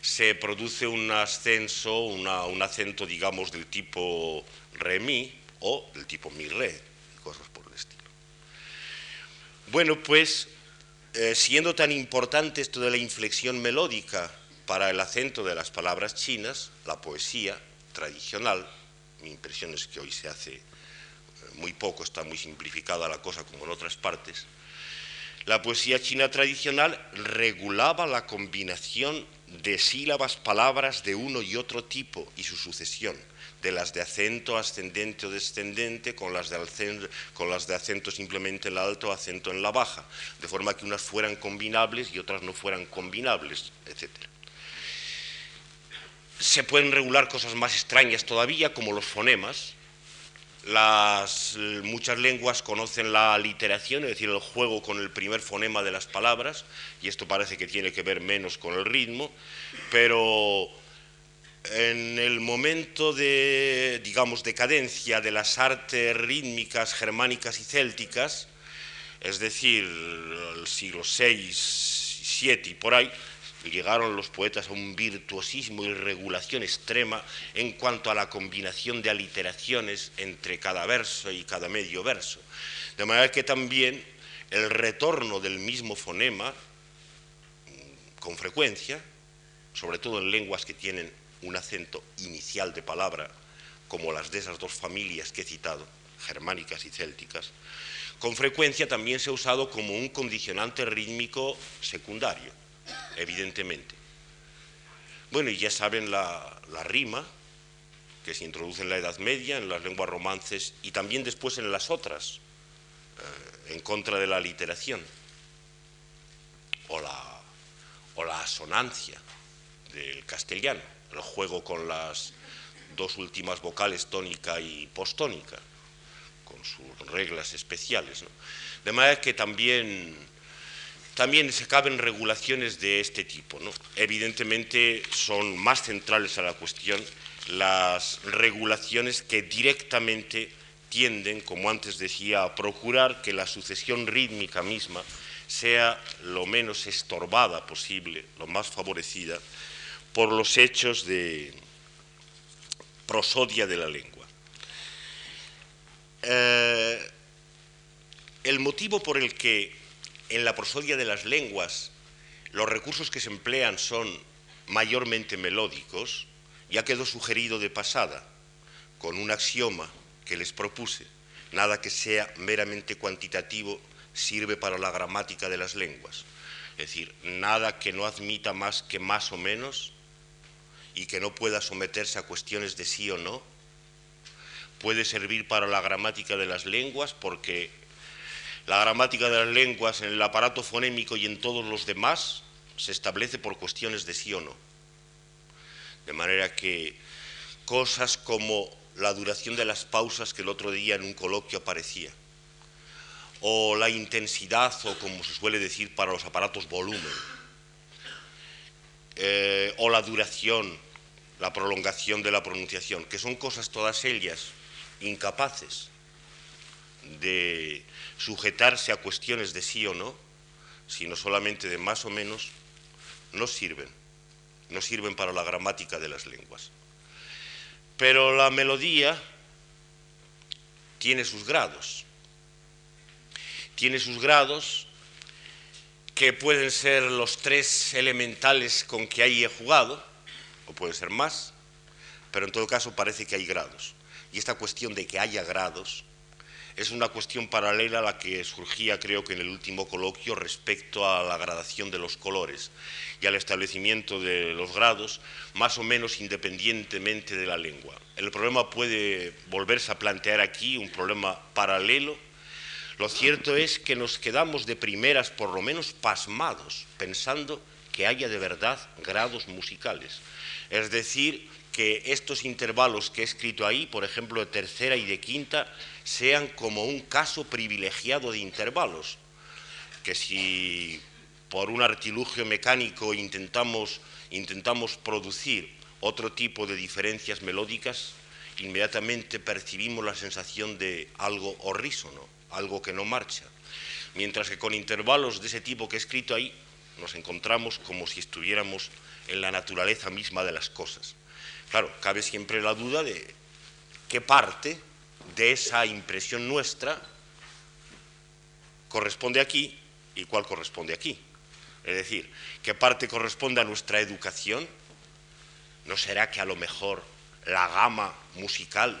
se produce un ascenso, un acento, digamos, del tipo re-mi o del tipo mi-re, cosas por bueno, pues eh, siendo tan importante esto de la inflexión melódica para el acento de las palabras chinas, la poesía tradicional, mi impresión es que hoy se hace muy poco, está muy simplificada la cosa como en otras partes, La poesía china tradicional regulaba la combinación de sílabas, palabras de uno y otro tipo y su sucesión, de las de acento ascendente o descendente con las de, acento, simplemente en la alta o acento en la baja, de forma que unas fueran combinables y otras no fueran combinables, etc. Se pueden regular cosas más extrañas todavía, como los fonemas, las, muchas lenguas conocen la literación, es decir, el juego con el primer fonema de las palabras, y esto parece que tiene que ver menos con el ritmo, pero en el momento de, digamos, decadencia de las artes rítmicas germánicas y célticas, es decir, el siglo VI, VII y por ahí, llegaron los poetas a un virtuosismo y regulación extrema en cuanto a la combinación de aliteraciones entre cada verso y cada medio verso. De manera que también el retorno del mismo fonema, con frecuencia, sobre todo en lenguas que tienen un acento inicial de palabra, como las de esas dos familias que he citado, germánicas y célticas, con frecuencia también se ha usado como un condicionante rítmico secundario evidentemente. Bueno, y ya saben la, rima, que se introduce en la Edad Media, en las lenguas romances y también después en las otras, eh, en contra de la literación, o la, o la asonancia del castellano, el juego con las dos últimas vocales, tónica y postónica, con sus reglas especiales. De manera que también también se caben regulaciones de este tipo. Evidentemente son más centrales a la cuestión las regulaciones que directamente tienden, como antes decía, a procurar que la sucesión rítmica misma sea lo menos estorbada posible, lo más favorecida por los hechos de prosodia de la lengua. Eh, el motivo por el que en la prosodia de las lenguas los recursos que se emplean son mayormente melódicos, ya quedó sugerido de pasada con un axioma que les propuse. Nada que sea meramente cuantitativo sirve para la gramática de las lenguas. Es decir, nada que no admita más que más o menos y que no pueda someterse a cuestiones de sí o no, puede servir para la gramática de las lenguas porque la gramática de las lenguas en el aparato fonémico y en todos los demás se establece por cuestiones de sí o no. De manera que cosas como la duración de las pausas que el otro día en un coloquio aparecía, o la intensidad, o como se suele decir para los aparatos volumen, eh, o la duración, la prolongación de la pronunciación, que son cosas todas ellas incapaces de sujetarse a cuestiones de sí o no, sino solamente de más o menos, no sirven, no sirven para la gramática de las lenguas. Pero la melodía tiene sus grados, tiene sus grados que pueden ser los tres elementales con que ahí he jugado, o pueden ser más, pero en todo caso parece que hay grados. Y esta cuestión de que haya grados es una cuestión paralela a la que surgía creo que en el último coloquio respecto a la gradación de los colores y al establecimiento de los grados más o menos independientemente de la lengua. El problema puede volverse a plantear aquí, un problema paralelo. Lo cierto es que nos quedamos de primeras por lo menos pasmados pensando que haya de verdad grados musicales. Es decir, que estos intervalos que he escrito ahí, por ejemplo, de tercera y de quinta, sean como un caso privilegiado de intervalos, que si por un artilugio mecánico intentamos, intentamos producir otro tipo de diferencias melódicas, inmediatamente percibimos la sensación de algo horrísono, algo que no marcha. Mientras que con intervalos de ese tipo que he escrito ahí, nos encontramos como si estuviéramos en la naturaleza misma de las cosas. Claro, cabe siempre la duda de qué parte de esa impresión nuestra corresponde aquí y cuál corresponde aquí. Es decir, qué parte corresponde a nuestra educación. ¿No será que a lo mejor la gama musical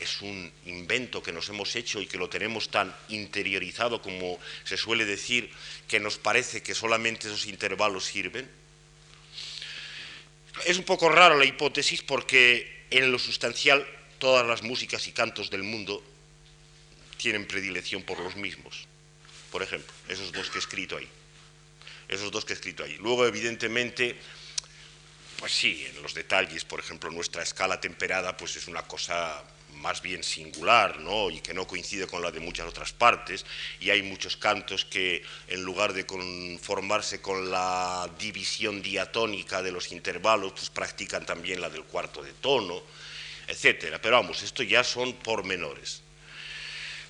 es un invento que nos hemos hecho y que lo tenemos tan interiorizado como se suele decir, que nos parece que solamente esos intervalos sirven. Es un poco raro la hipótesis porque en lo sustancial todas las músicas y cantos del mundo tienen predilección por los mismos. Por ejemplo, esos dos que he escrito ahí. Esos dos que he escrito ahí. Luego, evidentemente, pues sí, en los detalles, por ejemplo, nuestra escala temperada, pues es una cosa más bien singular, ¿no? Y que no coincide con la de muchas otras partes, y hay muchos cantos que, en lugar de conformarse con la división diatónica de los intervalos, pues practican también la del cuarto de tono, etcétera. Pero vamos, esto ya son pormenores.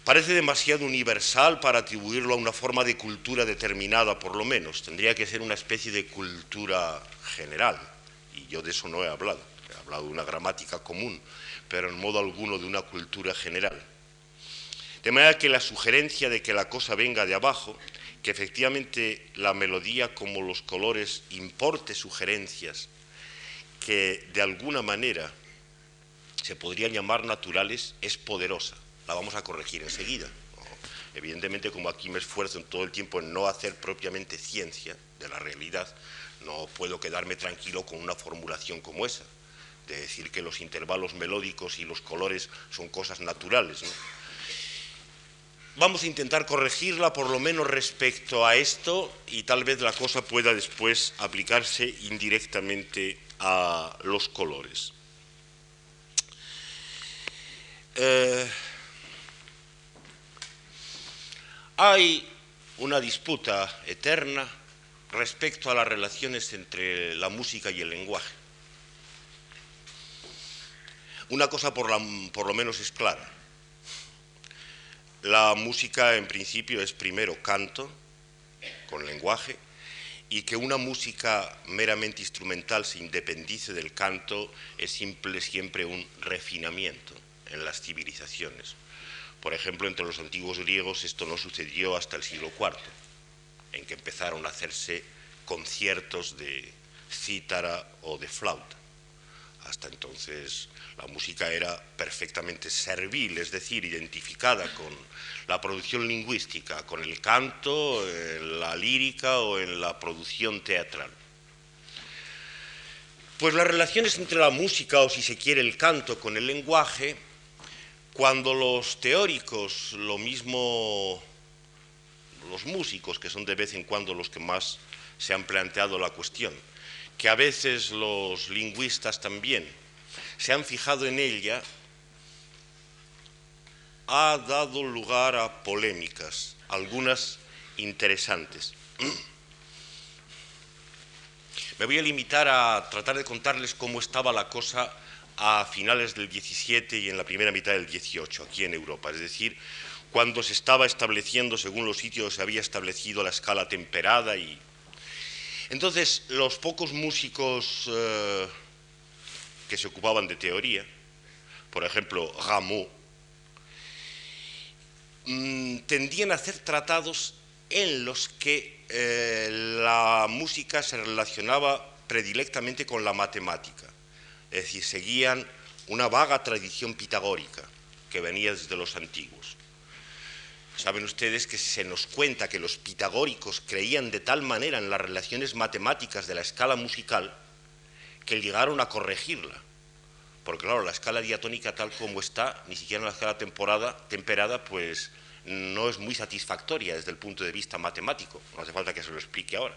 Parece demasiado universal para atribuirlo a una forma de cultura determinada, por lo menos. Tendría que ser una especie de cultura general, y yo de eso no he hablado. He hablado de una gramática común, pero en modo alguno de una cultura general. De manera que la sugerencia de que la cosa venga de abajo, que efectivamente la melodía como los colores importe sugerencias que de alguna manera se podrían llamar naturales, es poderosa la vamos a corregir enseguida. Evidentemente, como aquí me esfuerzo en todo el tiempo en no hacer propiamente ciencia de la realidad, no puedo quedarme tranquilo con una formulación como esa, de decir que los intervalos melódicos y los colores son cosas naturales. Vamos a intentar corregirla por lo menos respecto a esto y tal vez la cosa pueda después aplicarse indirectamente a los colores. Eh, Hay una disputa eterna respecto a las relaciones entre la música y el lenguaje. Una cosa por, lo menos es clara. La música en principio es primero canto con lenguaje y que una música meramente instrumental se independice del canto es simple, siempre un refinamiento en las civilizaciones. Por ejemplo, entre los antiguos griegos esto no sucedió hasta el siglo IV, en que empezaron a hacerse conciertos de cítara o de flauta. Hasta entonces la música era perfectamente servil, es decir, identificada con la producción lingüística, con el canto, en la lírica o en la producción teatral. Pues las relaciones entre la música o si se quiere el canto con el lenguaje cuando los teóricos, lo mismo los músicos, que son de vez en cuando los que más se han planteado la cuestión, que a veces los lingüistas también se han fijado en ella, ha dado lugar a polémicas, algunas interesantes. Me voy a limitar a tratar de contarles cómo estaba la cosa a finales del 17 y en la primera mitad del 18, aquí en Europa. Es decir, cuando se estaba estableciendo, según los sitios, se había establecido la escala temperada y... Entonces, los pocos músicos eh, que se ocupaban de teoría, por ejemplo, Rameau, mm, tendían a hacer tratados en los que eh, la música se relacionaba predilectamente con la matemática es decir, seguían una vaga tradición pitagórica que venía desde los antiguos. Saben ustedes que se nos cuenta que los pitagóricos creían de tal manera en las relaciones matemáticas de la escala musical que llegaron a corregirla. Porque claro, la escala diatónica tal como está, ni siquiera en la escala temperada, pues no es muy satisfactoria desde el punto de vista matemático. No hace falta que se lo explique ahora.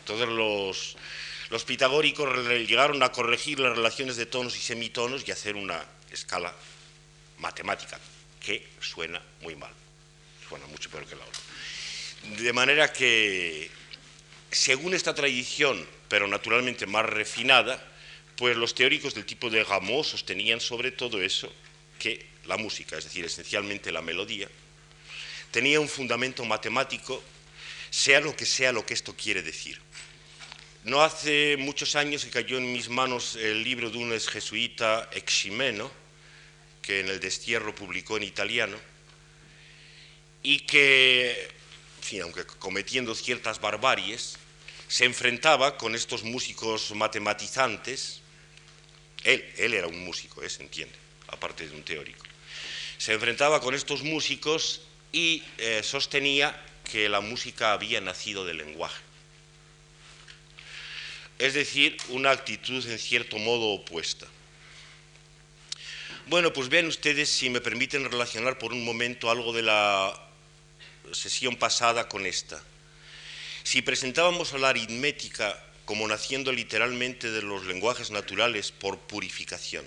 Entonces los, los pitagóricos llegaron a corregir las relaciones de tonos y semitonos y hacer una escala matemática, que suena muy mal, suena mucho peor que la otra. De manera que, según esta tradición, pero naturalmente más refinada, pues los teóricos del tipo de Rameau sostenían sobre todo eso, que la música, es decir, esencialmente la melodía, tenía un fundamento matemático, sea lo que sea lo que esto quiere decir. No hace muchos años que cayó en mis manos el libro de un ex jesuita eximeno, que en el destierro publicó en italiano, y que, aunque cometiendo ciertas barbaries, se enfrentaba con estos músicos matematizantes. Él, él era un músico, ¿eh? se entiende, aparte de un teórico. Se enfrentaba con estos músicos y eh, sostenía que la música había nacido del lenguaje. Es decir, una actitud en cierto modo opuesta. Bueno, pues vean ustedes si me permiten relacionar por un momento algo de la sesión pasada con esta. Si presentábamos a la aritmética como naciendo literalmente de los lenguajes naturales por purificación,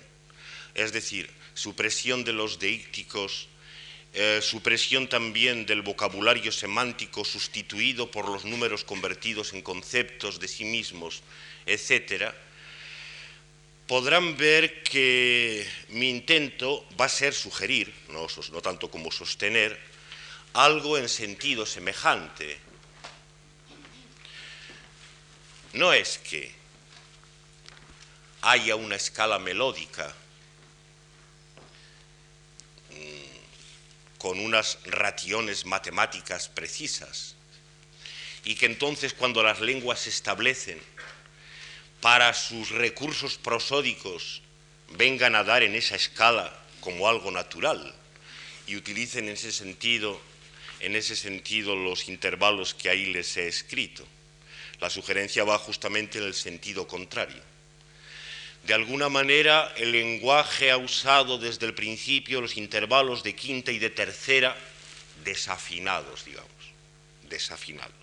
es decir, supresión de los deícticos, eh, supresión también del vocabulario semántico sustituido por los números convertidos en conceptos de sí mismos, etc., podrán ver que mi intento va a ser sugerir, no, no tanto como sostener, algo en sentido semejante. No es que haya una escala melódica mm, con unas rationes matemáticas precisas y que entonces cuando las lenguas se establecen para sus recursos prosódicos vengan a dar en esa escala como algo natural y utilicen en ese sentido en ese sentido los intervalos que ahí les he escrito. La sugerencia va justamente en el sentido contrario. De alguna manera, el lenguaje ha usado desde el principio los intervalos de quinta y de tercera desafinados, digamos, desafinados,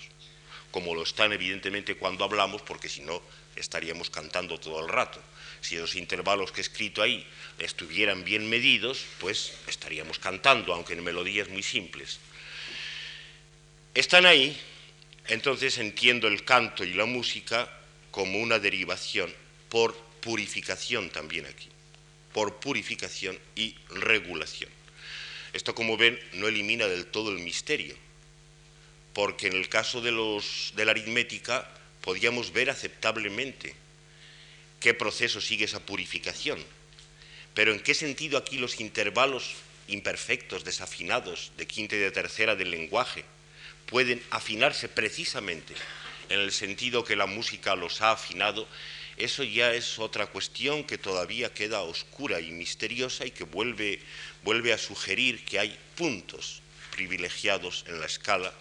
como lo están evidentemente cuando hablamos, porque si no estaríamos cantando todo el rato. Si los intervalos que he escrito ahí estuvieran bien medidos, pues estaríamos cantando, aunque en melodías muy simples están ahí, entonces entiendo el canto y la música como una derivación por purificación también aquí, por purificación y regulación. Esto, como ven, no elimina del todo el misterio, porque en el caso de, los, de la aritmética podíamos ver aceptablemente qué proceso sigue esa purificación, pero en qué sentido aquí los intervalos imperfectos, desafinados de quinta y de tercera del lenguaje, pueden afinarse precisamente en el sentido que la música los ha afinado, eso ya es otra cuestión que todavía queda oscura y misteriosa y que vuelve, vuelve a sugerir que hay puntos privilegiados en la escala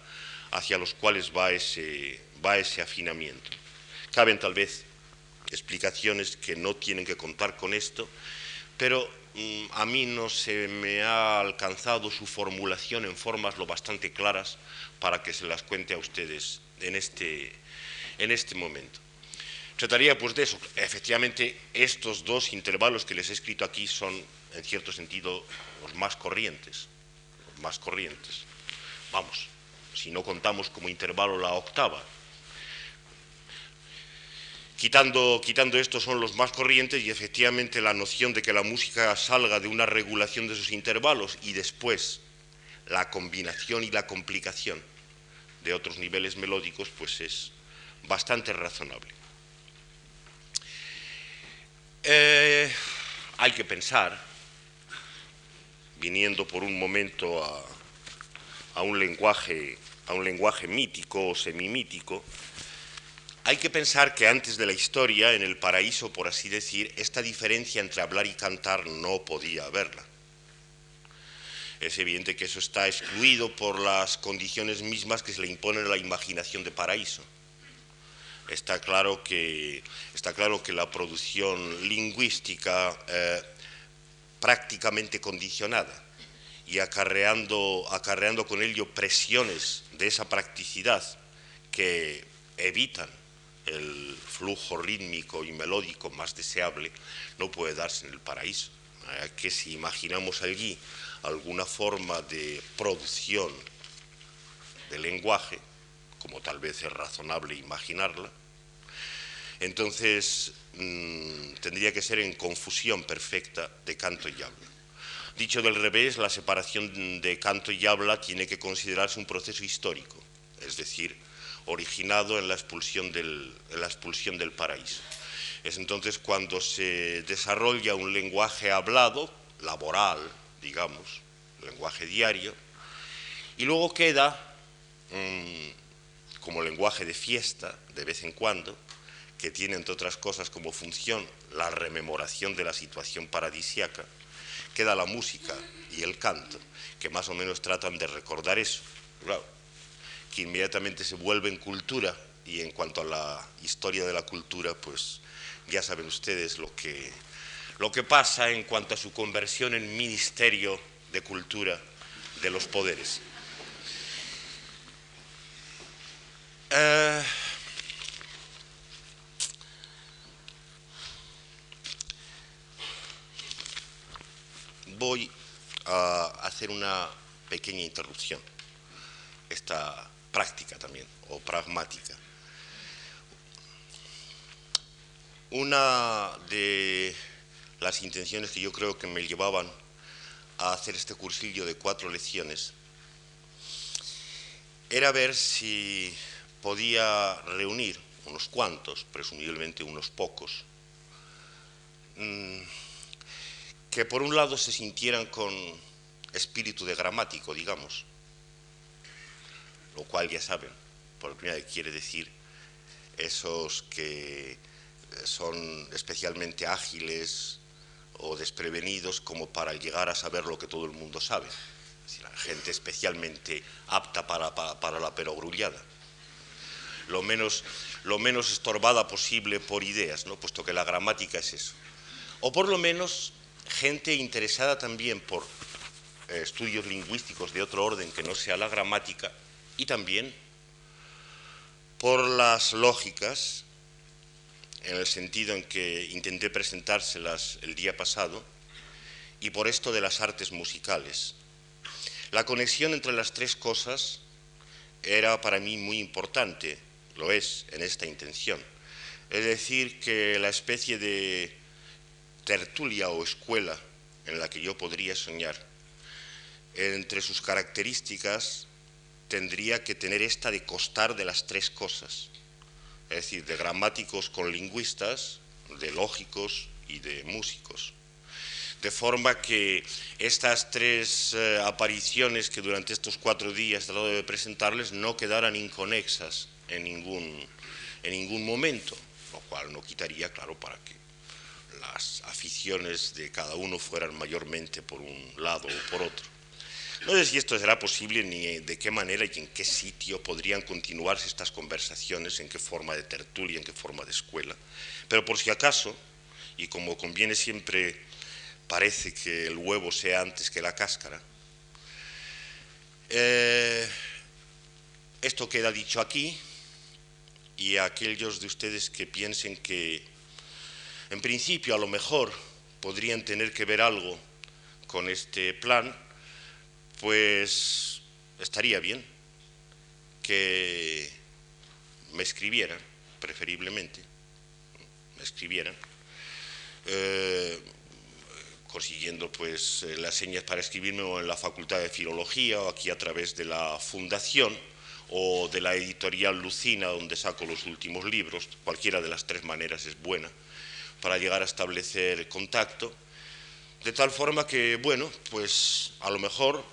hacia los cuales va ese, va ese afinamiento. Caben tal vez explicaciones que no tienen que contar con esto, pero a mí no se me ha alcanzado su formulación en formas lo bastante claras para que se las cuente a ustedes en este, en este momento. Trataría pues de eso. Efectivamente, estos dos intervalos que les he escrito aquí son, en cierto sentido, los más corrientes. Los más corrientes. Vamos, si no contamos como intervalo la octava. Quitando, quitando estos son los más corrientes y efectivamente la noción de que la música salga de una regulación de esos intervalos y después la combinación y la complicación de otros niveles melódicos, pues es bastante razonable. Eh, hay que pensar, viniendo por un momento a, un lenguaje, a un lenguaje mítico o semimítico, hay que pensar que antes de la historia, en el paraíso, por así decir, esta diferencia entre hablar y cantar no podía haberla. Es evidente que eso está excluido por las condiciones mismas que se le imponen a la imaginación de paraíso. Está claro que, está claro que la producción lingüística eh, prácticamente condicionada y acarreando, acarreando con ello presiones de esa practicidad que evitan el flujo rítmico y melódico más deseable, no puede darse en el paraíso. Que si imaginamos allí alguna forma de producción de lenguaje, como tal vez es razonable imaginarla, entonces mm, tendría que ser en confusión perfecta de canto y habla. Dicho del revés, la separación de canto y habla tiene que considerarse un proceso histórico, es decir, originado en la expulsión del, en la expulsión del paraíso. Es entonces cuando se desarrolla un lenguaje hablado, laboral, digamos, lenguaje diario, y luego queda mm, como lenguaje de fiesta, de vez en cuando, que tiene entre otras cosas como función la rememoración de la situación paradisiaca, queda la música y el canto, que más o menos tratan de recordar eso. Que inmediatamente se vuelve en cultura y en cuanto a la historia de la cultura, pues ya saben ustedes lo que, lo que pasa en cuanto a su conversión en ministerio de cultura de los poderes. Eh, voy a hacer una pequeña interrupción, esta práctica también, o pragmática. Una de las intenciones que yo creo que me llevaban a hacer este cursillo de cuatro lecciones era ver si podía reunir unos cuantos, presumiblemente unos pocos, mm, que por un lado se sintieran con espíritu de gramático, digamos, lo cual ya saben, por primera vez quiere decir esos que son especialmente ágiles o desprevenidos como para llegar a saber lo que todo el mundo sabe. la gente especialmente apta para, para, la perogrullada. Lo menos, lo menos estorbada posible por ideas, ¿no? puesto que la gramática es eso. O por lo menos gente interesada también por eh, estudios lingüísticos de otro orden que no sea la gramática y también por las lógicas, en el sentido en que intenté presentárselas el día pasado, y por esto de las artes musicales. La conexión entre las tres cosas era para mí muy importante, lo es en esta intención. Es decir, que la especie de tertulia o escuela en la que yo podría soñar, entre sus características tendría que tener esta de costar de las tres cosas, es decir, de gramáticos con lingüistas, de lógicos y de músicos. De forma que estas tres eh, apariciones que durante estos cuatro días he de presentarles no quedaran inconexas en ningún, en ningún momento, lo cual no quitaría, claro, para que las aficiones de cada uno fueran mayormente por un lado o por otro. No sé si esto será posible ni de qué manera y en qué sitio podrían continuarse estas conversaciones, en qué forma de tertulia, en qué forma de escuela. Pero por si acaso, y como conviene siempre, parece que el huevo sea antes que la cáscara, eh, esto queda dicho aquí y a aquellos de ustedes que piensen que en principio a lo mejor podrían tener que ver algo con este plan, pues estaría bien que me escribieran, preferiblemente, me escribieran, eh, consiguiendo pues eh, las señas para escribirme o en la Facultad de Filología o aquí a través de la Fundación o de la editorial Lucina donde saco los últimos libros, cualquiera de las tres maneras es buena para llegar a establecer contacto, de tal forma que, bueno, pues a lo mejor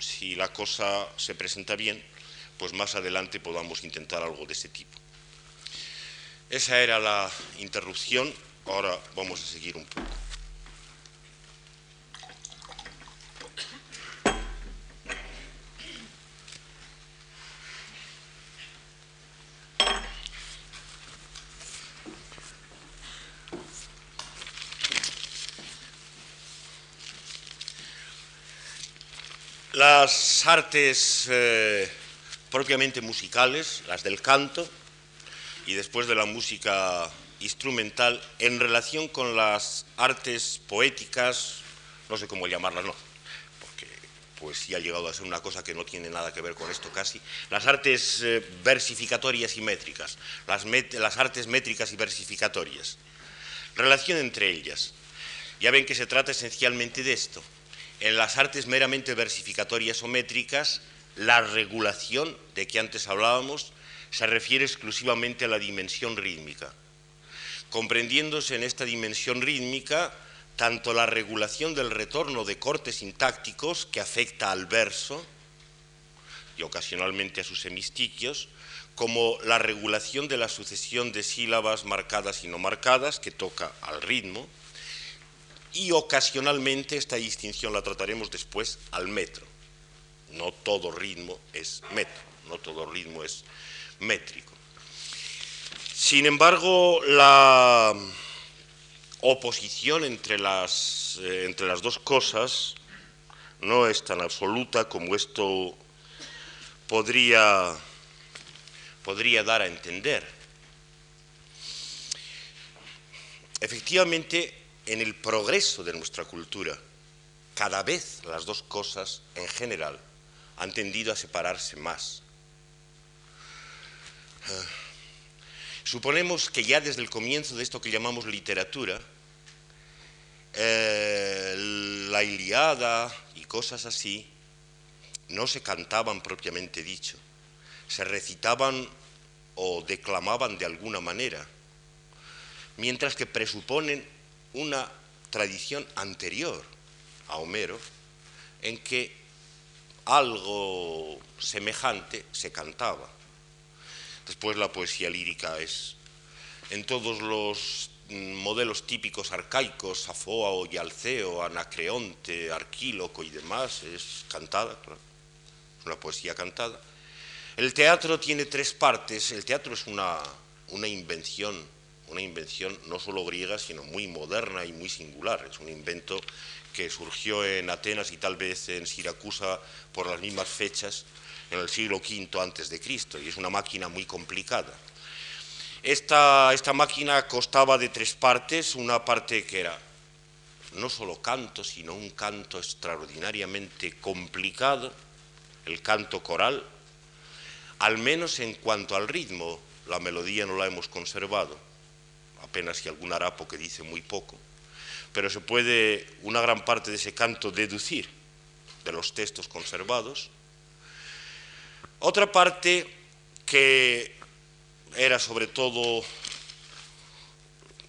si la cosa se presenta bien, pues más adelante podamos intentar algo de ese tipo. Esa era la interrupción, ahora vamos a seguir un poco. Las artes eh, propiamente musicales, las del canto, y después de la música instrumental, en relación con las artes poéticas, no sé cómo llamarlas, no, porque poesía ha llegado a ser una cosa que no tiene nada que ver con esto casi, las artes eh, versificatorias y métricas, las, las artes métricas y versificatorias, relación entre ellas. Ya ven que se trata esencialmente de esto, en las artes meramente versificatorias o métricas, la regulación de que antes hablábamos se refiere exclusivamente a la dimensión rítmica, comprendiéndose en esta dimensión rítmica tanto la regulación del retorno de cortes sintácticos que afecta al verso y ocasionalmente a sus hemistiquios, como la regulación de la sucesión de sílabas marcadas y no marcadas que toca al ritmo, y ocasionalmente esta distinción la trataremos después al metro. No todo ritmo es metro, no todo ritmo es métrico. Sin embargo, la oposición entre las, eh, entre las dos cosas no es tan absoluta como esto podría, podría dar a entender. Efectivamente, en el progreso de nuestra cultura, cada vez las dos cosas en general han tendido a separarse más. Ah, suponemos que ya desde el comienzo de esto que llamamos literatura, eh, la Iliada y cosas así no se cantaban propiamente dicho, se recitaban o declamaban de alguna manera, mientras que presuponen una tradición anterior a Homero en que algo semejante se cantaba. Después la poesía lírica es en todos los modelos típicos arcaicos, Safoa y Alceo, Anacreonte, Arquíloco y demás, es cantada, es una poesía cantada. El teatro tiene tres partes, el teatro es una, una invención, una invención no solo griega, sino muy moderna y muy singular, es un invento que surgió en Atenas y tal vez en Siracusa por las mismas fechas en el siglo V antes de Cristo y es una máquina muy complicada. Esta, esta máquina constaba de tres partes, una parte que era no solo canto, sino un canto extraordinariamente complicado, el canto coral, al menos en cuanto al ritmo, la melodía no la hemos conservado, apenas y algún harapo que dice muy poco, pero se puede una gran parte de ese canto deducir de los textos conservados. Otra parte que era sobre todo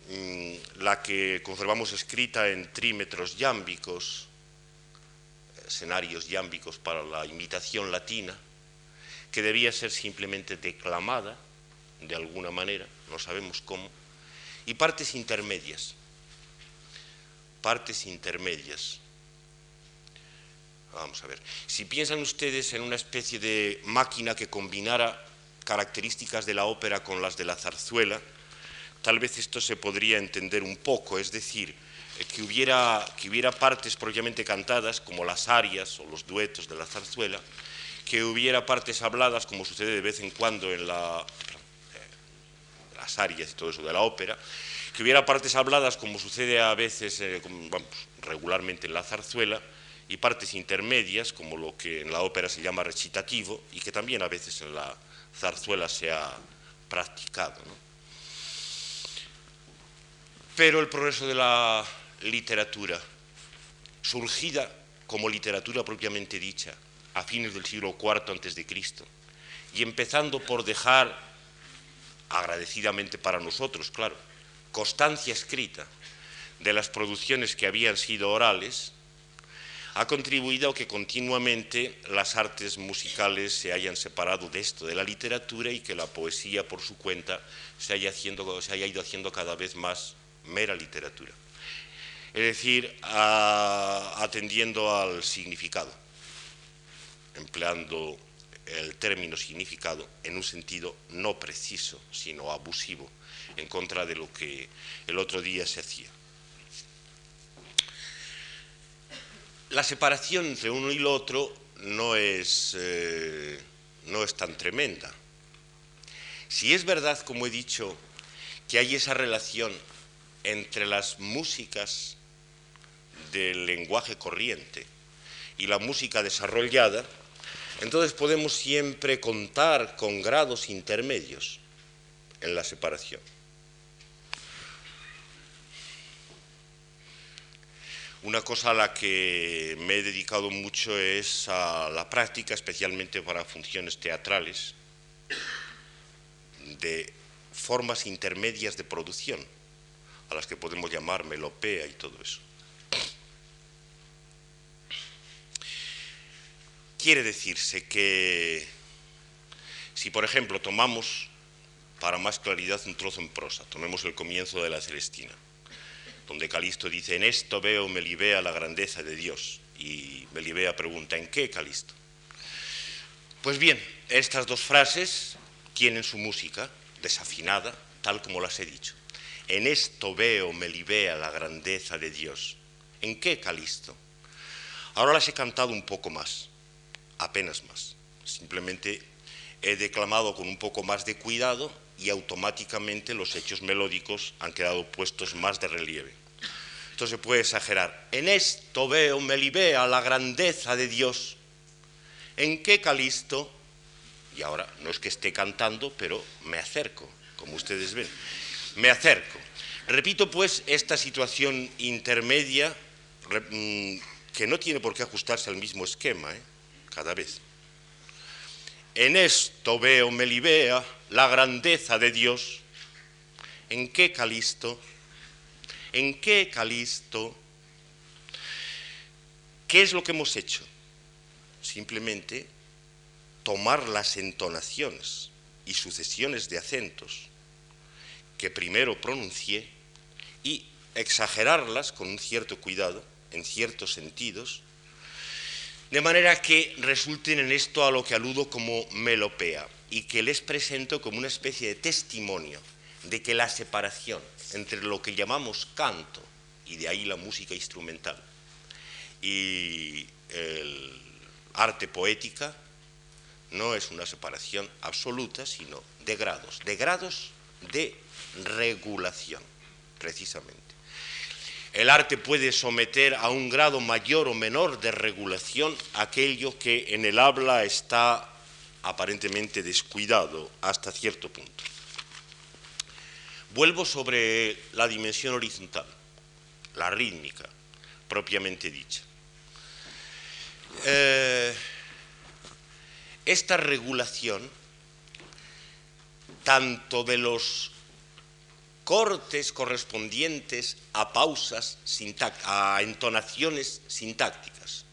mm, la que conservamos escrita en trímetros yámbicos, escenarios yámbicos para la imitación latina, que debía ser simplemente declamada de alguna manera, no sabemos cómo, y partes intermedias, partes intermedias. Vamos a ver, si piensan ustedes en una especie de máquina que combinara características de la ópera con las de la zarzuela, tal vez esto se podría entender un poco, es decir, que hubiera, que hubiera partes propiamente cantadas, como las arias o los duetos de la zarzuela, que hubiera partes habladas, como sucede de vez en cuando en la, las arias y todo eso de la ópera, que hubiera partes habladas, como sucede a veces, eh, regularmente en la zarzuela, y partes intermedias, como lo que en la ópera se llama recitativo, y que también a veces en la zarzuela se ha practicado. Pero el progreso de la literatura, surgida como literatura propiamente dicha a fines del siglo IV Cristo, y empezando por dejar, agradecidamente para nosotros, claro, constancia escrita de las producciones que habían sido orales, ha contribuido a que continuamente las artes musicales se hayan separado de esto, de la literatura, y que la poesía por su cuenta se haya, ido haciendo cada vez más mera literatura. Es decir, atendiendo al significado, empleando el término significado en un sentido no preciso, sino abusivo, en contra de lo que el otro día se hacía. la separación entre uno y el otro no es, eh, no es tan tremenda. Si es verdad, como he dicho, que hay esa relación entre las músicas del lenguaje corriente y la música desarrollada, entonces podemos siempre contar con grados intermedios en la separación. Una cosa a la que me he dedicado mucho es a la práctica, especialmente para funciones teatrales, de formas intermedias de producción, a las que podemos llamar melopea y todo eso. Quiere decirse que si, por ejemplo, tomamos, para más claridad, un trozo en prosa, tomemos el comienzo de la Celestina, donde Calisto dice, en esto veo Melibea la grandeza de Dios. Y Melibea pregunta, ¿en qué Calisto? Pues bien, estas dos frases tienen su música desafinada, tal como las he dicho. En esto veo Melibea la grandeza de Dios. ¿En qué Calisto? Ahora las he cantado un poco más, apenas más. Simplemente he declamado con un poco más de cuidado y automáticamente los hechos melódicos han quedado puestos más de relieve. Esto se puede exagerar. En esto veo Melibea la grandeza de Dios. ¿En qué Calisto? Y ahora no es que esté cantando, pero me acerco, como ustedes ven. Me acerco. Repito pues esta situación intermedia mm, que no tiene por qué ajustarse al mismo esquema, ¿eh? Cada vez. En esto veo Melibea la grandeza de Dios. ¿En qué Calisto? ¿En qué Calisto? ¿Qué es lo que hemos hecho? Simplemente tomar las entonaciones y sucesiones de acentos que primero pronuncié y exagerarlas con un cierto cuidado, en ciertos sentidos, de manera que resulten en esto a lo que aludo como melopea y que les presento como una especie de testimonio de que la separación entre lo que llamamos canto, y de ahí la música instrumental, y el arte poética, no es una separación absoluta, sino de grados, de grados de regulación, precisamente. El arte puede someter a un grado mayor o menor de regulación aquello que en el habla está aparentemente descuidado hasta cierto punto. Vuelvo sobre la dimensión horizontal, la rítmica, propiamente dicha. Eh, esta regulación, tanto de los cortes correspondientes a pausas, a entonaciones sintácticas,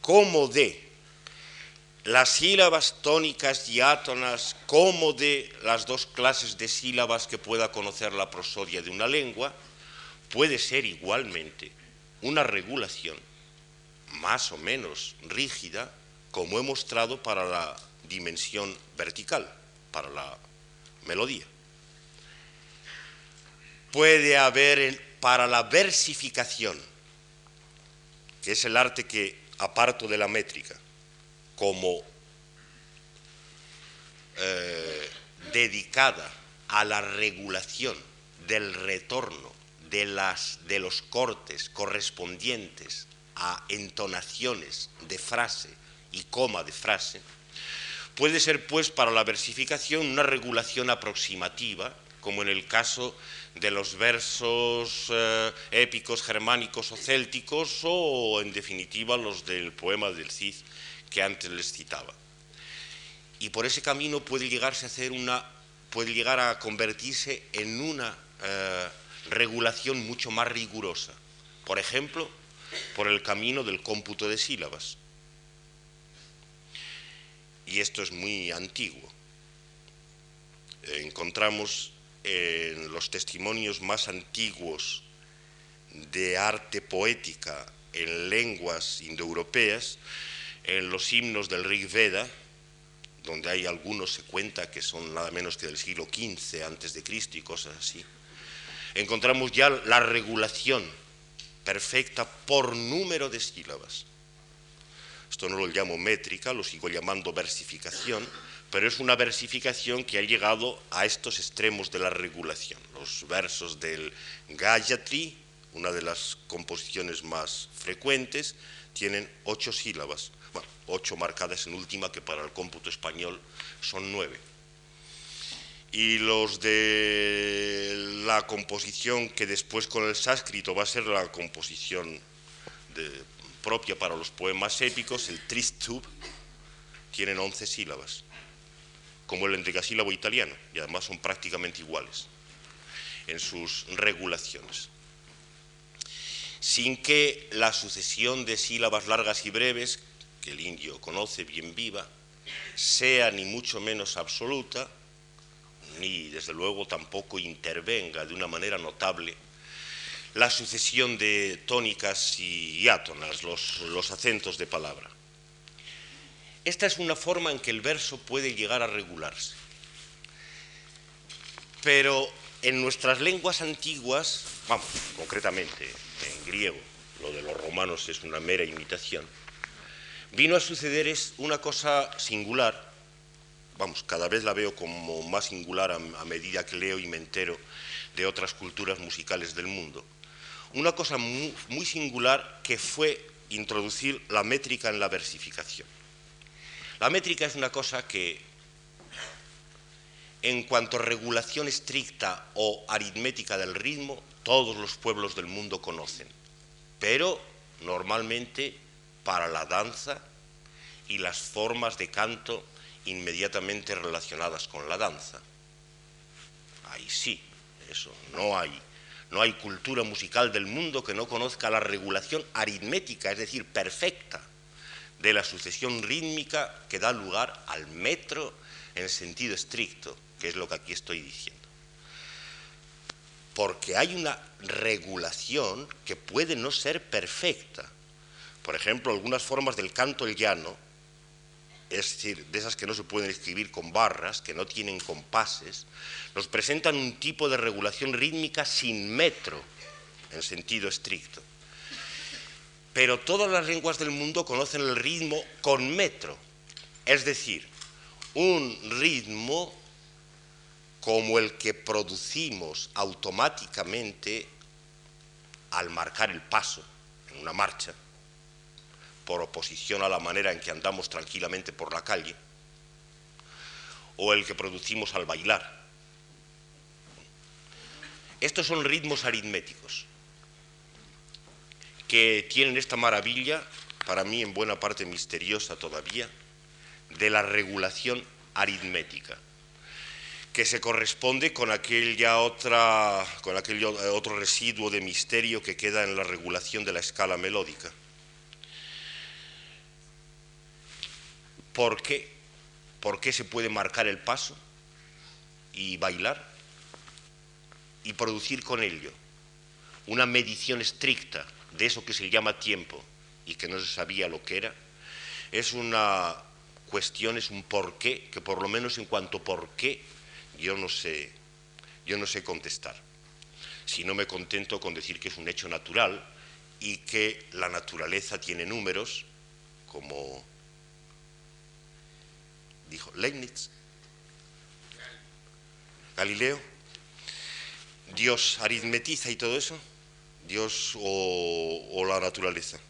como de las sílabas tónicas y átonas, como de las dos clases de sílabas que pueda conocer la prosodia de una lengua, puede ser igualmente una regulación más o menos rígida, como he mostrado para la dimensión vertical, para la melodía puede haber para la versificación, que es el arte que aparto de la métrica, como eh, dedicada a la regulación del retorno de, las, de los cortes correspondientes a entonaciones de frase y coma de frase, puede ser pues para la versificación una regulación aproximativa, como en el caso de los versos eh, épicos germánicos o célticos o en definitiva los del poema del Cid que antes les citaba. Y por ese camino puede llegarse a hacer una puede llegar a convertirse en una eh, regulación mucho más rigurosa. Por ejemplo, por el camino del cómputo de sílabas. Y esto es muy antiguo. encontramos en los testimonios más antiguos de arte poética en lenguas indoeuropeas, en los himnos del Rig Veda, donde hay algunos se cuenta que son nada menos que del siglo XV antes de Cristo y cosas así, encontramos ya la regulación perfecta por número de sílabas. Esto no lo llamo métrica, lo sigo llamando versificación, pero es una versificación que ha llegado a estos extremos de la regulación. Los versos del Gayatri, una de las composiciones más frecuentes, tienen ocho sílabas, bueno, ocho marcadas en última, que para el cómputo español son nueve. Y los de la composición que después con el sánscrito va a ser la composición propia para los poemas épicos, el Tristub, tienen once sílabas como el endecasílabo italiano, y además son prácticamente iguales en sus regulaciones. Sin que la sucesión de sílabas largas y breves, que el indio conoce bien viva, sea ni mucho menos absoluta, ni desde luego tampoco intervenga de una manera notable la sucesión de tónicas y átonas, los, los acentos de palabra. Esta es una forma en que el verso puede llegar a regularse. Pero en nuestras lenguas antiguas, vamos, concretamente en griego, lo de los romanos es una mera imitación, vino a suceder es una cosa singular, vamos, cada vez la veo como más singular a, medida que leo y me entero de otras culturas musicales del mundo. Una cosa muy, muy singular que fue introducir la métrica en la versificación. La métrica es una cosa que en cuanto a regulación estricta o aritmética del ritmo, todos los pueblos del mundo conocen, pero normalmente para la danza y las formas de canto inmediatamente relacionadas con la danza. Ahí sí, eso, no hay, no hay cultura musical del mundo que no conozca la regulación aritmética, es decir, perfecta, de la sucesión rítmica que da lugar al metro en sentido estricto que es lo que aquí estoy diciendo. Porque hay una regulación que puede no ser perfecta. Por ejemplo, algunas formas del canto el llano, es decir, de esas que no se pueden escribir con barras, que no tienen compases, nos presentan un tipo de regulación rítmica sin metro, en sentido estricto. Pero todas las lenguas del mundo conocen el ritmo con metro, es decir, un ritmo como el que producimos automáticamente al marcar el paso en una marcha, por oposición a la manera en que andamos tranquilamente por la calle, o el que producimos al bailar. Estos son ritmos aritméticos que tienen esta maravilla, para mí en buena parte misteriosa todavía, de la regulación aritmética que se corresponde con aquella otra, con aquel otro residuo de misterio que queda en la regulación de la escala melódica. ¿Por qué? ¿Por qué se puede marcar el paso y bailar y producir con ello una medición estricta de eso que se llama tiempo y que no se sabía lo que era? Es una cuestión, es un porqué, que por lo menos en cuanto por qué yo no sé, yo no sé contestar. Si no me contento con decir que es un hecho natural y que la naturaleza tiene números, como dijo Leibniz, Galileo, Dios aritmetiza y todo eso, Dios o, la naturaleza.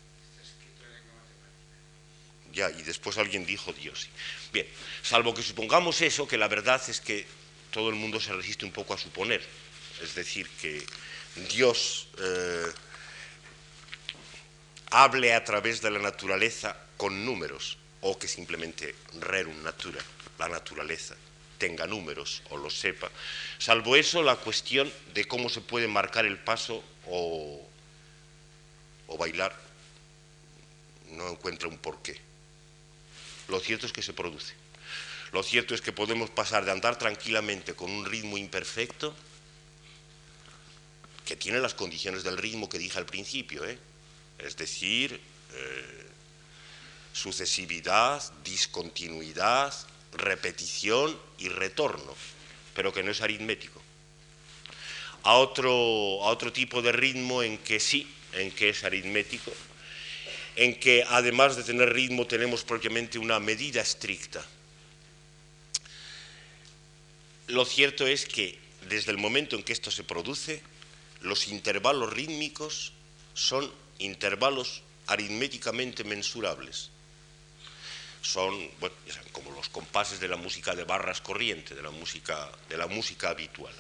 Ya, y después alguien dijo Dios. Bien, salvo que supongamos eso, que la verdad es que todo el mundo se resiste un poco a suponer. Es decir, que Dios eh, hable a través de la naturaleza con números, o que simplemente rerum natura, la naturaleza, tenga números o lo sepa. Salvo eso, la cuestión de cómo se puede marcar el paso o, bailar no encuentra un porqué. Lo cierto es que se produce. Lo cierto es que podemos pasar de andar tranquilamente con un ritmo imperfecto, que tiene las condiciones del ritmo que dije al principio, ¿eh? es decir, eh, sucesividad, discontinuidad, repetición y retorno, pero que no es aritmético. A otro, a otro tipo de ritmo en que sí, en que es aritmético, en que además de tener ritmo tenemos propiamente una medida estricta lo cierto es que desde el momento en que esto se produce, los intervalos rítmicos son intervalos aritméticamente mensurables. Son, como los compases de la música de barras corriente, de la música, de la música habitual.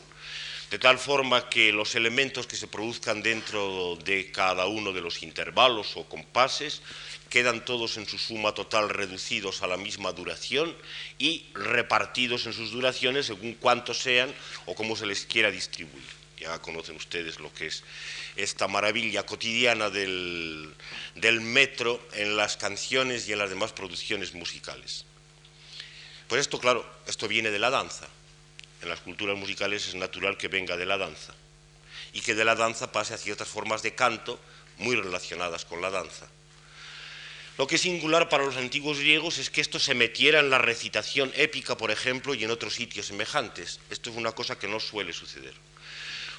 De tal forma que los elementos que se produzcan dentro de cada uno de los intervalos o compases quedan todos en su suma total reducidos a la misma duración y repartidos en sus duraciones según cuántos sean o cómo se les quiera distribuir. Ya conocen ustedes lo que es esta maravilla cotidiana del, metro en las canciones y en las demás producciones musicales. Pues esto, claro, esto viene de la danza. En las culturas musicales es natural que venga de la danza. y que de la danza pase a ciertas formas de canto muy relacionadas con la danza. Lo que es singular para los antiguos griegos es que esto se metiera en la recitación épica, por ejemplo, y en otros sitios semejantes. Esto es una cosa que no suele suceder.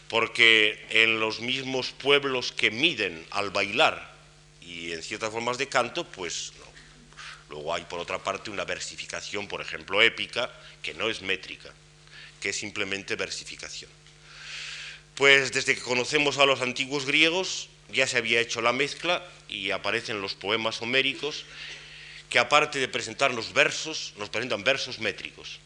Porque en los mismos pueblos que miden al bailar y en ciertas formas de canto, pues no. Luego hay, por otra parte, una versificación, por ejemplo, épica, que no es métrica, que es simplemente versificación. Pues desde que conocemos a los antiguos griegos, ya se había hecho la mezcla y aparecen los poemas homéricos que aparte de presentarnos versos, nos presentan versos métricos.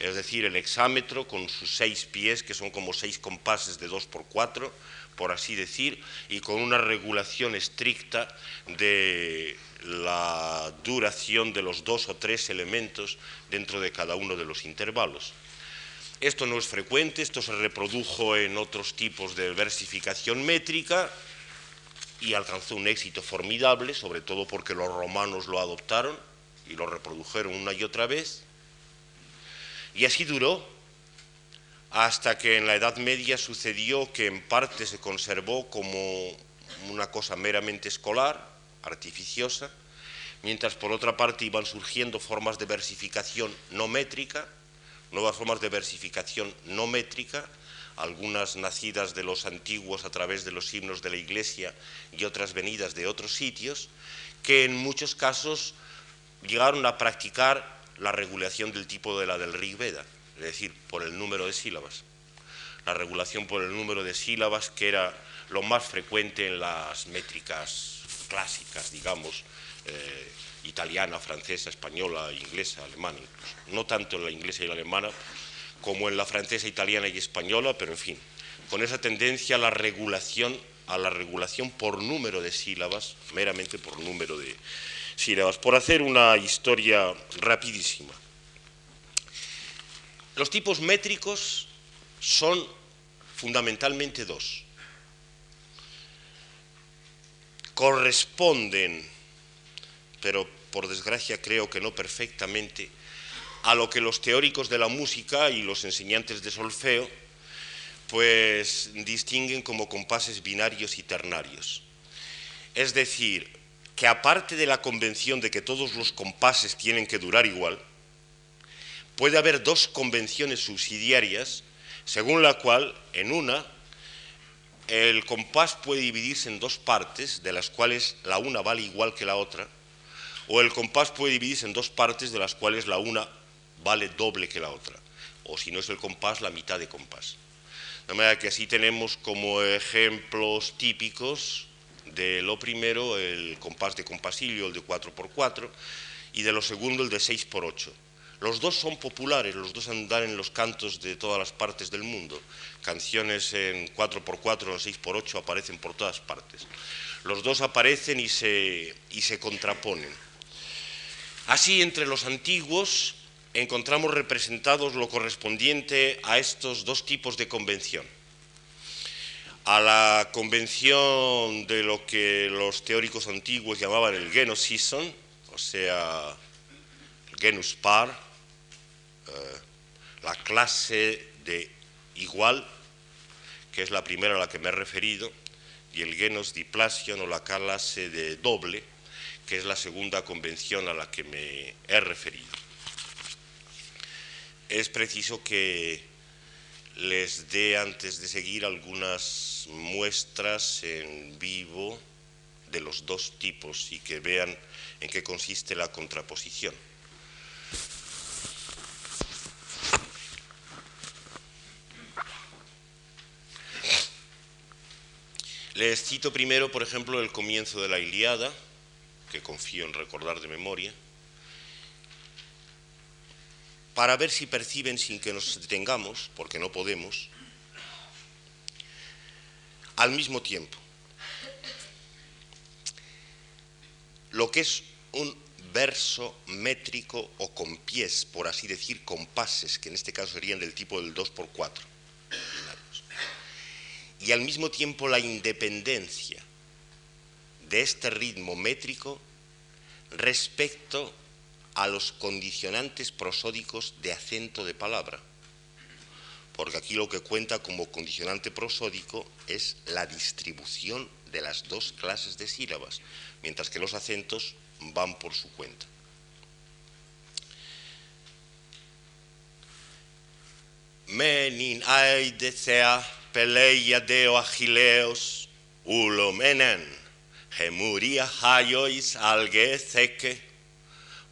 Es decir, el hexámetro con sus seis pies, que son como seis compases de dos por cuatro, por así decir, y con una regulación estricta de la duración de los dos o tres elementos dentro de cada uno de los intervalos. Esto no es frecuente, esto se reprodujo en otros tipos de versificación métrica, y alcanzó un éxito formidable, sobre todo porque los romanos lo adoptaron y lo reprodujeron una y otra vez. Y así duró hasta que en la Edad Media sucedió que en parte se conservó como una cosa meramente escolar, artificiosa, mientras por otra parte iban surgiendo formas de versificación no métrica, nuevas formas de versificación no métrica, algunas nacidas de los antiguos a través de los himnos de la Iglesia y otras venidas de otros sitios, que en muchos casos llegaron a practicar la regulación del tipo de la del Rig Veda, es decir, por el número de sílabas. La regulación por el número de sílabas, que era lo más frecuente en las métricas clásicas, digamos, eh, italiana, francesa, española, inglesa, alemana, no tanto en la inglesa y la alemana, como en la francesa, italiana y española, pero en fin, con esa tendencia a la regulación, a la regulación por número de sílabas, meramente por número de sílabas. Por hacer una historia rapidísima. Los tipos métricos son fundamentalmente dos. Corresponden, pero por desgracia creo que no perfectamente, a lo que los teóricos de la música y los enseñantes de solfeo pues distinguen como compases binarios y ternarios. Es decir, que aparte de la convención de que todos los compases tienen que durar igual, puede haber dos convenciones subsidiarias según la cual en una el compás puede dividirse en dos partes, de las cuales la una vale igual que la otra, o el compás puede dividirse en dos partes, de las cuales la una vale doble que la otra, o si no es el compás, la mitad de compás. De manera que así tenemos como ejemplos típicos de lo primero el compás de compasillo, el de 4x4, y de lo segundo el de 6x8. Los dos son populares, los dos andan en los cantos de todas las partes del mundo. Canciones en 4x4 o en 6x8 aparecen por todas partes. Los dos aparecen y se, y se contraponen. Así, entre los antiguos, encontramos representados lo correspondiente a estos dos tipos de convención. A la convención de lo que los teóricos antiguos llamaban el genus season, o sea, el genus par, eh, la clase de igual, que es la primera a la que me he referido, y el genus diplasion o la clase de doble, que es la segunda convención a la que me he referido es preciso que les dé antes de seguir algunas muestras en vivo de los dos tipos y que vean en qué consiste la contraposición. Les cito primero, por ejemplo, el comienzo de la Iliada, que confío en recordar de memoria. para ver si perciben sin que nos detengamos, porque no podemos, al mismo tiempo lo que es un verso métrico o con pies, por así decir, compases, que en este caso serían del tipo del 2x4, y al mismo tiempo la independencia de este ritmo métrico respecto a los condicionantes prosódicos de acento de palabra. porque aquí lo que cuenta como condicionante prosódico es la distribución de las dos clases de sílabas, mientras que los acentos van por su cuenta. Menin aidecea peleia deo agileos ulomenen χεμουρία χάιοις αλγέ θέκε,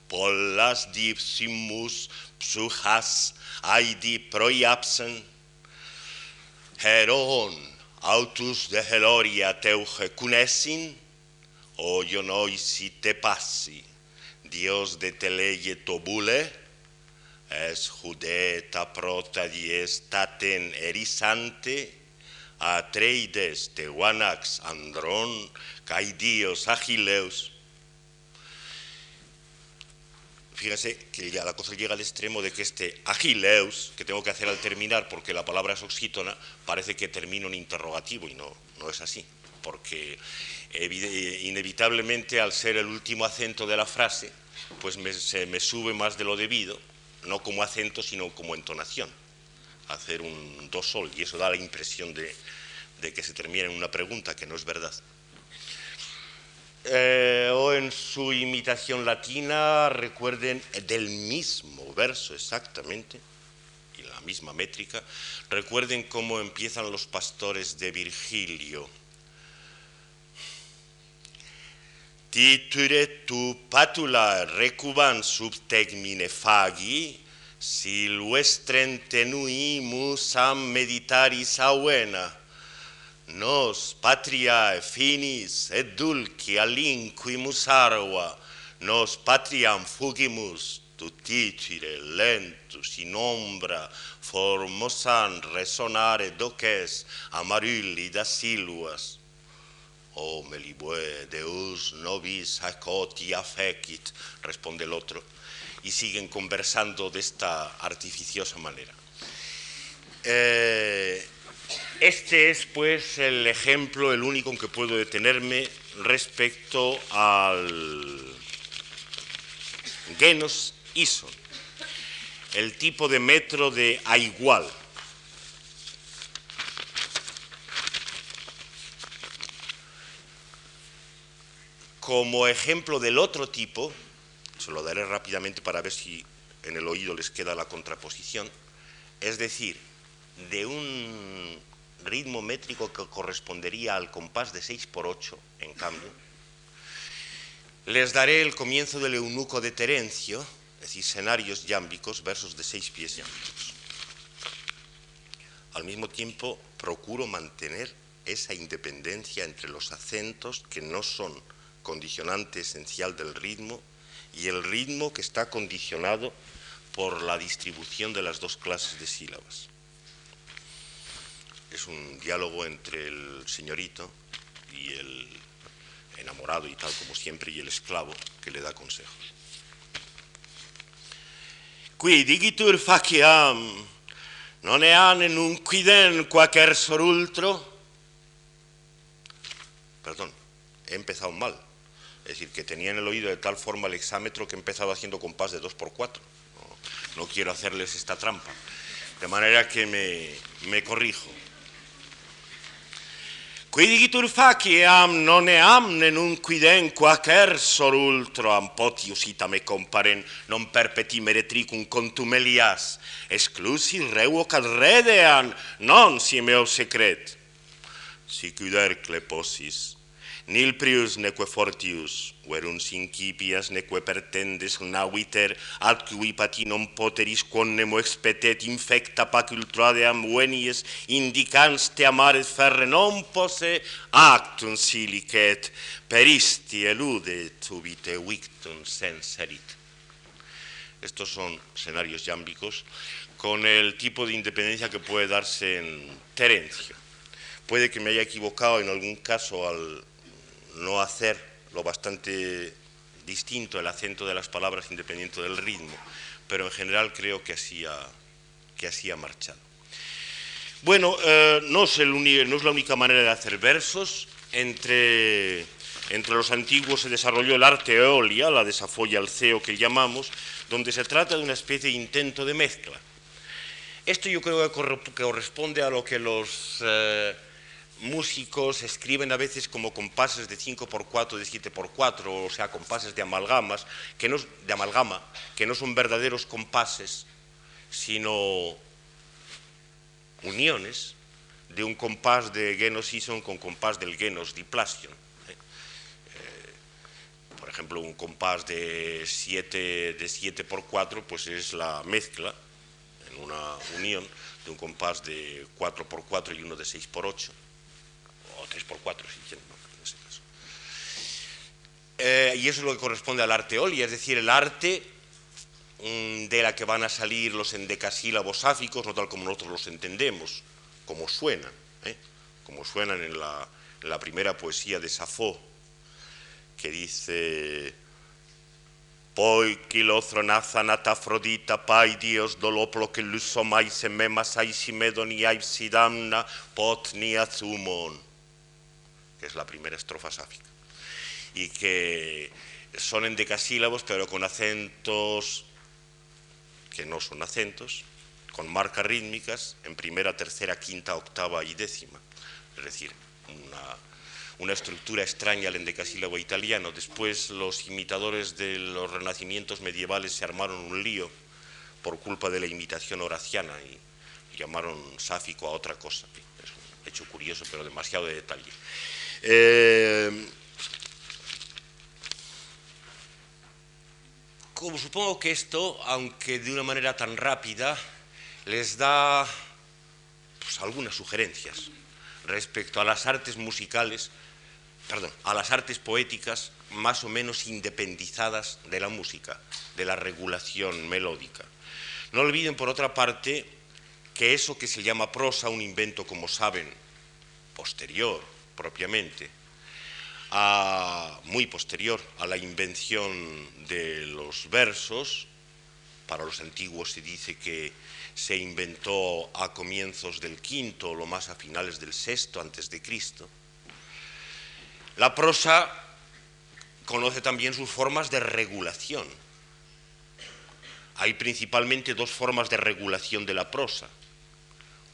πολλάς διψιμούς ψουχάς αιδι προϊάψεν, χερόν αυτούς δε χελώρια τεύχε κουνέσιν, ο γιονόησι τε πάσι, Διός δε τελέγε το μπούλε, τα πρώτα διές dies taten erisante, atreides te guanax andron Caidios, Agileus. Fíjense que ya la cosa llega al extremo de que este Agileus, que tengo que hacer al terminar porque la palabra es oxítona, parece que termino en interrogativo y no, no es así, porque inevitablemente al ser el último acento de la frase, pues se me sube más de lo debido no como acento, sino como entonación, hacer un do sol, y eso da la impresión de, que se termina en una pregunta, que no es verdad. Eh, o en su imitación latina, recuerden del mismo verso exactamente, y la misma métrica, recuerden cómo empiezan los pastores de Virgilio. titure tu patula recuban subtegmine fagi, silvestren tenuimus am meditaris auena, nos patriae finis et dulci alinquimus arva, nos patriam fugimus tutitire lentus in ombra formosan resonare doces amarilli da siluas, Oh, melibue, Deus nobis y afecit, responde el otro, y siguen conversando de esta artificiosa manera. Eh, este es, pues, el ejemplo, el único en que puedo detenerme respecto al genus ison, el tipo de metro de a igual. Como ejemplo del otro tipo, se lo daré rápidamente para ver si en el oído les queda la contraposición, es decir, de un ritmo métrico que correspondería al compás de 6 por 8, en cambio, les daré el comienzo del eunuco de Terencio, es decir, escenarios yámbicos, versos de seis pies yámbicos. Al mismo tiempo, procuro mantener esa independencia entre los acentos que no son condicionante esencial del ritmo, y el ritmo que está condicionado por la distribución de las dos clases de sílabas. Es un diálogo entre el señorito y el enamorado y tal como siempre, y el esclavo que le da consejos. Qui digitur faciam non en un quiden quaquer sorultro. Perdón, he empezado mal. Es decir, que tenía en el oído de tal forma el exámetro que he empezado haciendo compás de 2 por 4 no, quiero hacerles esta trampa. De manera que me, me corrijo. Quid igitur faciam non nonne amne nun quidenqua cersor ultroam potius itame comparen, non perpeti meretricum contumelias, exclusi reuo cad redean, non si meo secret. Sic udercle posis, nil prius neque fortius, verunt incipias neque pertendes naviter, ad cui patinum poteris quonnemo expetet infecta pacultradeam venies, indicans te amaret ferre non posse actum silicet, peristi elude tubite victum senserit. Estos son escenarios yámbicos con el tipo de independencia que puede darse en Terencio. Puede que me haya equivocado en algún caso al no hacer lo bastante distinto el acento de las palabras independiente del ritmo, pero en general creo que así ha, que así ha marchado. Bueno, eh, no, es no, es la única manera de hacer versos. Entre, entre los antiguos se desarrolló el arte eolia, la desafolla al ceo que llamamos, donde se trata de una especie de intento de mezcla. Esto yo creo que corresponde a lo que los eh, músicos escriben a veces como compases de 5x4, de 7x4, o sea, compases de amalgamas, que no, de amalgama, que no son verdaderos compases, sino uniones de un compás de Genos Ison con compás del Genos Diplasion. ¿eh? Eh, por ejemplo, un compás de 7 de 7 por 4 pues es la mezcla en una unión de un compás de 4 por 4 y uno de 6 por 8 o 3 por 4 si quieren, en ese caso. Eh, y eso es lo que corresponde al arte oli, es decir, el arte mm, de la que van a salir los endecasílabos sáficos, no tal como nosotros los entendemos, como suenan, ¿eh? como suenan en la, primera poesía de Safo, que dice Poi Afrodita pai dios doloplo que lusomai semema saishimedoni sidamna pot ni azumon, que es la primera estrofa sáfica, y que son endecasílabos pero con acentos que no son acentos, con marcas rítmicas en primera, tercera, quinta, octava y décima. Es decir, una, estructura extraña al endecasílabo italiano. Después los imitadores de los renacimientos medievales se armaron un lío por culpa de la imitación horaciana y, llamaron sáfico a otra cosa. Es un hecho curioso, pero demasiado de detalle. Eh, como supongo que esto, aunque de una manera tan rápida, les da pues, algunas sugerencias respecto a las artes musicales, perdón, a las artes poéticas más o menos independizadas de la música, de la regulación melódica. No olviden, por otra parte, que eso que se llama prosa, un invento, como saben, posterior propiamente, muy posterior a la invención de los versos, para los antiguos se dice que se inventó a comienzos del quinto o lo más a finales del sexto antes de Cristo. La prosa conoce también sus formas de regulación. Hay principalmente dos formas de regulación de la prosa.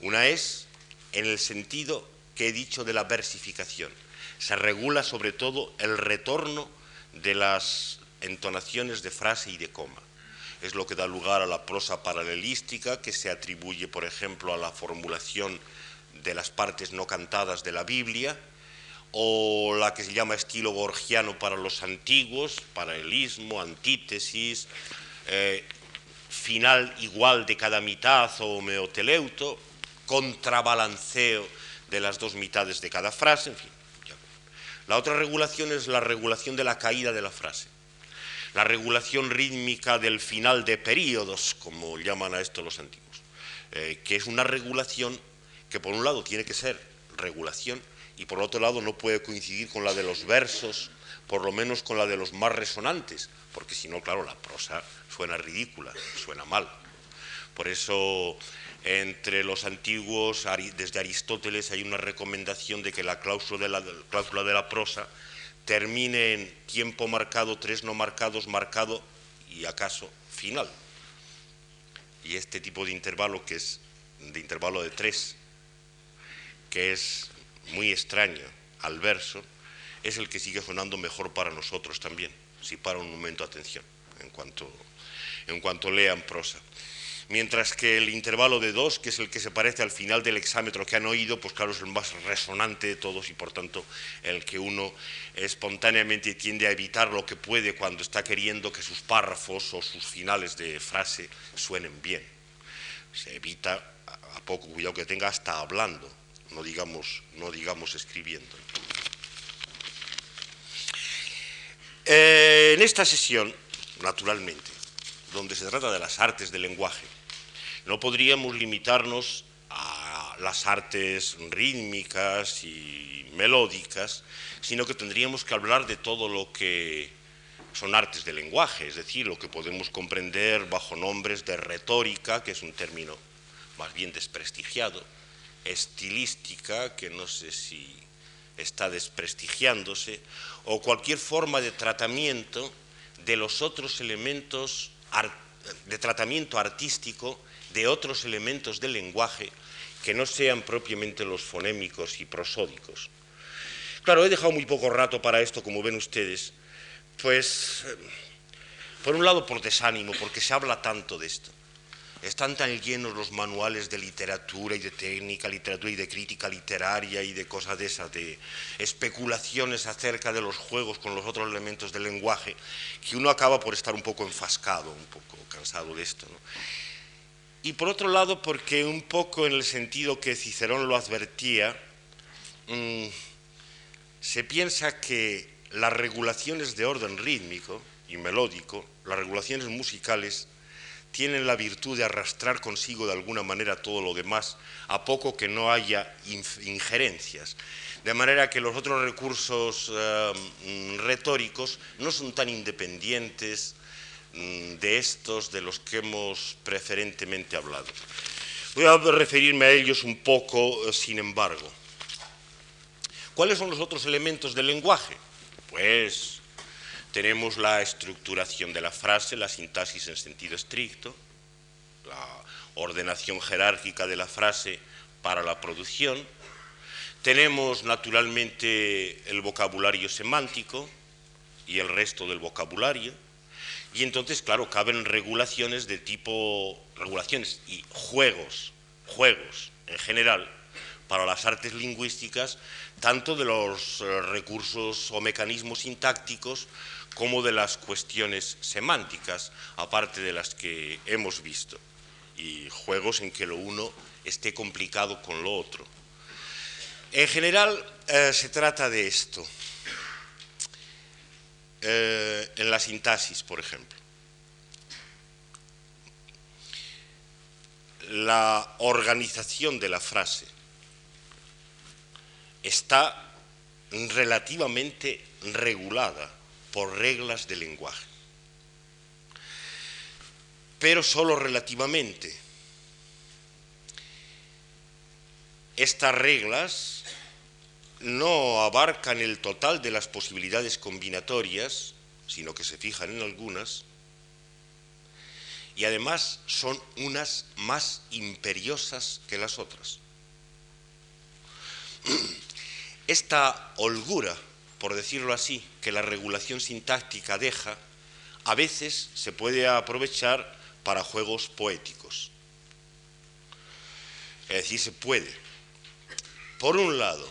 Una es en el sentido que he dicho de la versificación. Se regula sobre todo el retorno de las entonaciones de frase y de coma es lo que da lugar a la prosa paralelística, que se atribuye, por ejemplo, a la formulación de las partes no cantadas de la Biblia, o la que se llama estilo gorgiano para los antiguos, paralelismo, antítesis, eh, final igual de cada mitad o meoteleuto, contrabalanceo de las dos mitades de cada frase, en fin. La otra regulación es la regulación de la caída de la frase la regulación rítmica del final de periodos, como llaman a esto los antiguos, eh, que es una regulación que por un lado tiene que ser regulación y por otro lado no puede coincidir con la de los versos, por lo menos con la de los más resonantes, porque si no, claro, la prosa suena ridícula, suena mal. Por eso, entre los antiguos, desde Aristóteles, hay una recomendación de que la cláusula de la, prosa termine en tiempo marcado, tres no marcados, marcado y acaso final. Y este tipo de intervalo, que es de intervalo de tres, que es muy extraño al verso, es el que sigue sonando mejor para nosotros también, si para un momento atención, en cuanto, en cuanto lean prosa mientras que el intervalo de dos, que es el que se parece al final del exámetro que han oído, pues claro, es el más resonante de todos y por tanto el que uno espontáneamente tiende a evitar lo que puede cuando está queriendo que sus párrafos o sus finales de frase suenen bien. Se evita, a poco cuidado que tenga, hasta hablando, no digamos, no digamos escribiendo. Eh, en esta sesión, naturalmente, donde se trata de las artes del lenguaje, no podríamos limitarnos a las artes rítmicas y melódicas, sino que tendríamos que hablar de todo lo que son artes de lenguaje, es decir, lo que podemos comprender bajo nombres de retórica, que es un término más bien desprestigiado, estilística, que no sé si está desprestigiándose, o cualquier forma de tratamiento de los otros elementos de tratamiento artístico de otros elementos del lenguaje que no sean propiamente los fonémicos y prosódicos. Claro, he dejado muy poco rato para esto, como ven ustedes, pues, eh, por un lado por desánimo, porque se habla tanto de esto. Están tan llenos los manuales de literatura y de técnica, literatura y de crítica literaria y de cosas de esas, de especulaciones acerca de los juegos con los otros elementos del lenguaje, que uno acaba por estar un poco enfascado, un poco cansado de esto. Y por otro lado, porque un poco en el sentido que Cicerón lo advertía, mm, se piensa que las regulaciones de orden rítmico y melódico, las regulaciones musicales, tienen la virtud de arrastrar consigo de alguna manera todo lo demás, a poco que no haya injerencias. De manera que los otros recursos eh, retóricos no son tan independientes mm, de estos de los que hemos preferentemente hablado. Voy a referirme a ellos un poco, eh, sin embargo. ¿Cuáles son los otros elementos del lenguaje? Pues tenemos la estructuración de la frase, la sintaxis en sentido estricto, la ordenación jerárquica de la frase para la producción. Tenemos naturalmente el vocabulario semántico y el resto del vocabulario. Y entonces, claro, caben regulaciones de tipo, regulaciones y juegos, juegos en general, para las artes lingüísticas, tanto de los eh, recursos o mecanismos sintácticos como de las cuestiones semánticas, aparte de las que hemos visto, y juegos en que lo uno esté complicado con lo otro. En general eh, se trata de esto, eh, en la sintaxis, por ejemplo. La organización de la frase está relativamente regulada por reglas de lenguaje. Pero solo relativamente. Estas reglas no abarcan el total de las posibilidades combinatorias, sino que se fijan en algunas, y además son unas más imperiosas que las otras. Esta holgura por decirlo así, que la regulación sintáctica deja, a veces se puede aprovechar para juegos poéticos. Es decir, se puede, por un lado,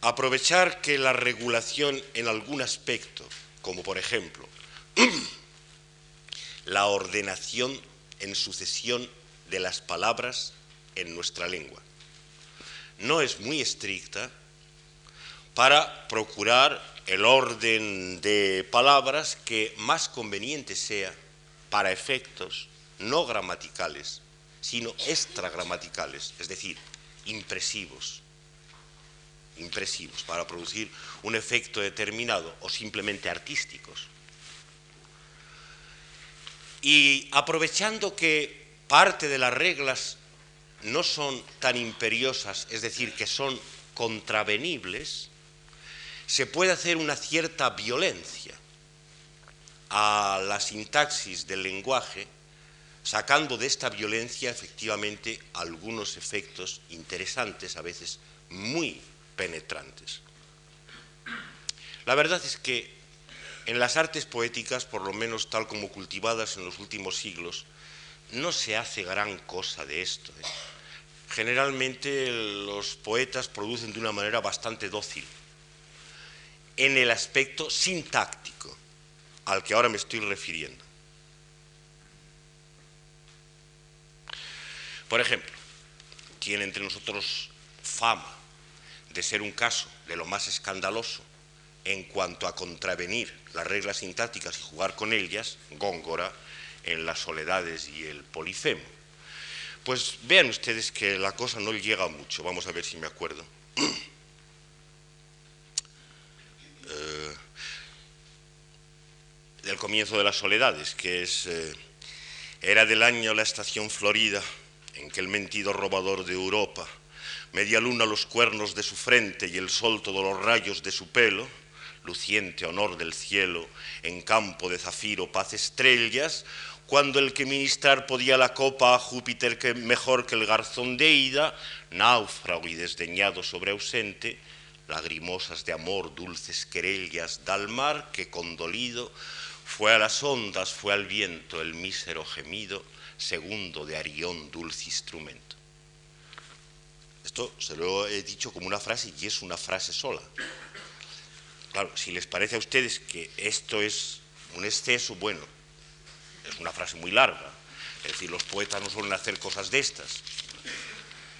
aprovechar que la regulación en algún aspecto, como por ejemplo la ordenación en sucesión de las palabras en nuestra lengua, no es muy estricta, para procurar el orden de palabras que más conveniente sea para efectos no gramaticales, sino extragramaticales, es decir, impresivos, impresivos, para producir un efecto determinado o simplemente artísticos. Y aprovechando que parte de las reglas no son tan imperiosas, es decir, que son contravenibles, se puede hacer una cierta violencia a la sintaxis del lenguaje, sacando de esta violencia efectivamente algunos efectos interesantes, a veces muy penetrantes. La verdad es que en las artes poéticas, por lo menos tal como cultivadas en los últimos siglos, no se hace gran cosa de esto. ¿eh? Generalmente los poetas producen de una manera bastante dócil en el aspecto sintáctico al que ahora me estoy refiriendo. Por ejemplo, tiene entre nosotros fama de ser un caso de lo más escandaloso en cuanto a contravenir las reglas sintácticas y jugar con ellas, Góngora, en las soledades y el polifemo. Pues vean ustedes que la cosa no llega mucho, vamos a ver si me acuerdo. Eh, del comienzo de las soledades, que es, eh, era del año la estación florida, en que el mentido robador de Europa, media luna los cuernos de su frente y el sol todos los rayos de su pelo, luciente honor del cielo, en campo de zafiro paz estrellas, cuando el que ministrar podía la copa a Júpiter que mejor que el garzón de ida, náufrago y desdeñado sobre ausente, lagrimosas de amor, dulces querellas, dal mar que condolido fue a las ondas, fue al viento el mísero gemido, segundo de Arión dulce instrumento. Esto se lo he dicho como una frase y es una frase sola. Claro, si les parece a ustedes que esto es un exceso, bueno, es una frase muy larga. Es decir, los poetas no suelen hacer cosas de estas.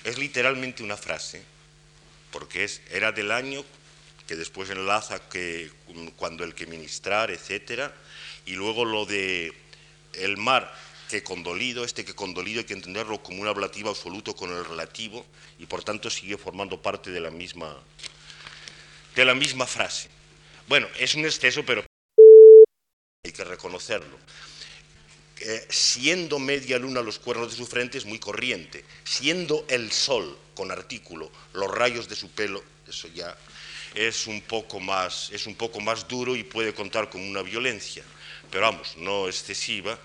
Es literalmente una frase, porque es, era del año que después enlaza que cuando el que ministrar, etcétera, y luego lo de el mar que condolido, este que condolido hay que entenderlo como un ablativo absoluto con el relativo y por tanto sigue formando parte de la misma de la misma frase. Bueno, es un exceso, pero hay que reconocerlo. Eh, siendo media luna los cuernos de su frente es muy corriente, siendo el sol con artículo los rayos de su pelo, eso ya es un poco más, es un poco más duro y puede contar con una violencia, pero vamos, no excesiva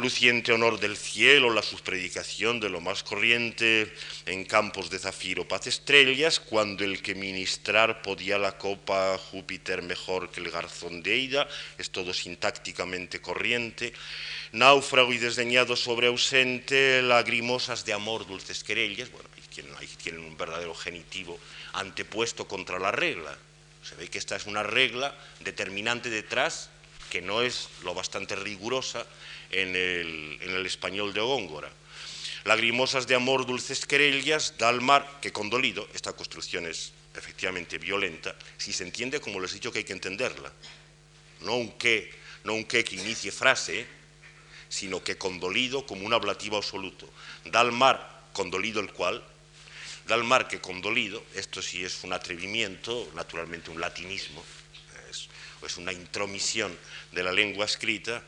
luciente honor del cielo, la subpredicación de lo más corriente en campos de zafiro, paz estrellas, cuando el que ministrar podía la copa Júpiter mejor que el garzón de Eida, es todo sintácticamente corriente, náufrago y desdeñado sobre ausente, lagrimosas de amor, dulces querellas, bueno, ahí tienen un verdadero genitivo antepuesto contra la regla. Se ve que esta es una regla determinante detrás, que no es lo bastante rigurosa, en el, español de Góngora. Lagrimosas de amor, dulces querellas, dal mar, que condolido, esta construcción es efectivamente violenta, si se entiende como les he dicho que hay que entenderla. No un qué, no un qué que inicie frase, sino que condolido como un ablativo absoluto. Dal mar, condolido el cual, dal mar que condolido, esto sí es un atrevimiento, naturalmente un latinismo, es, es una intromisión de la lengua escrita,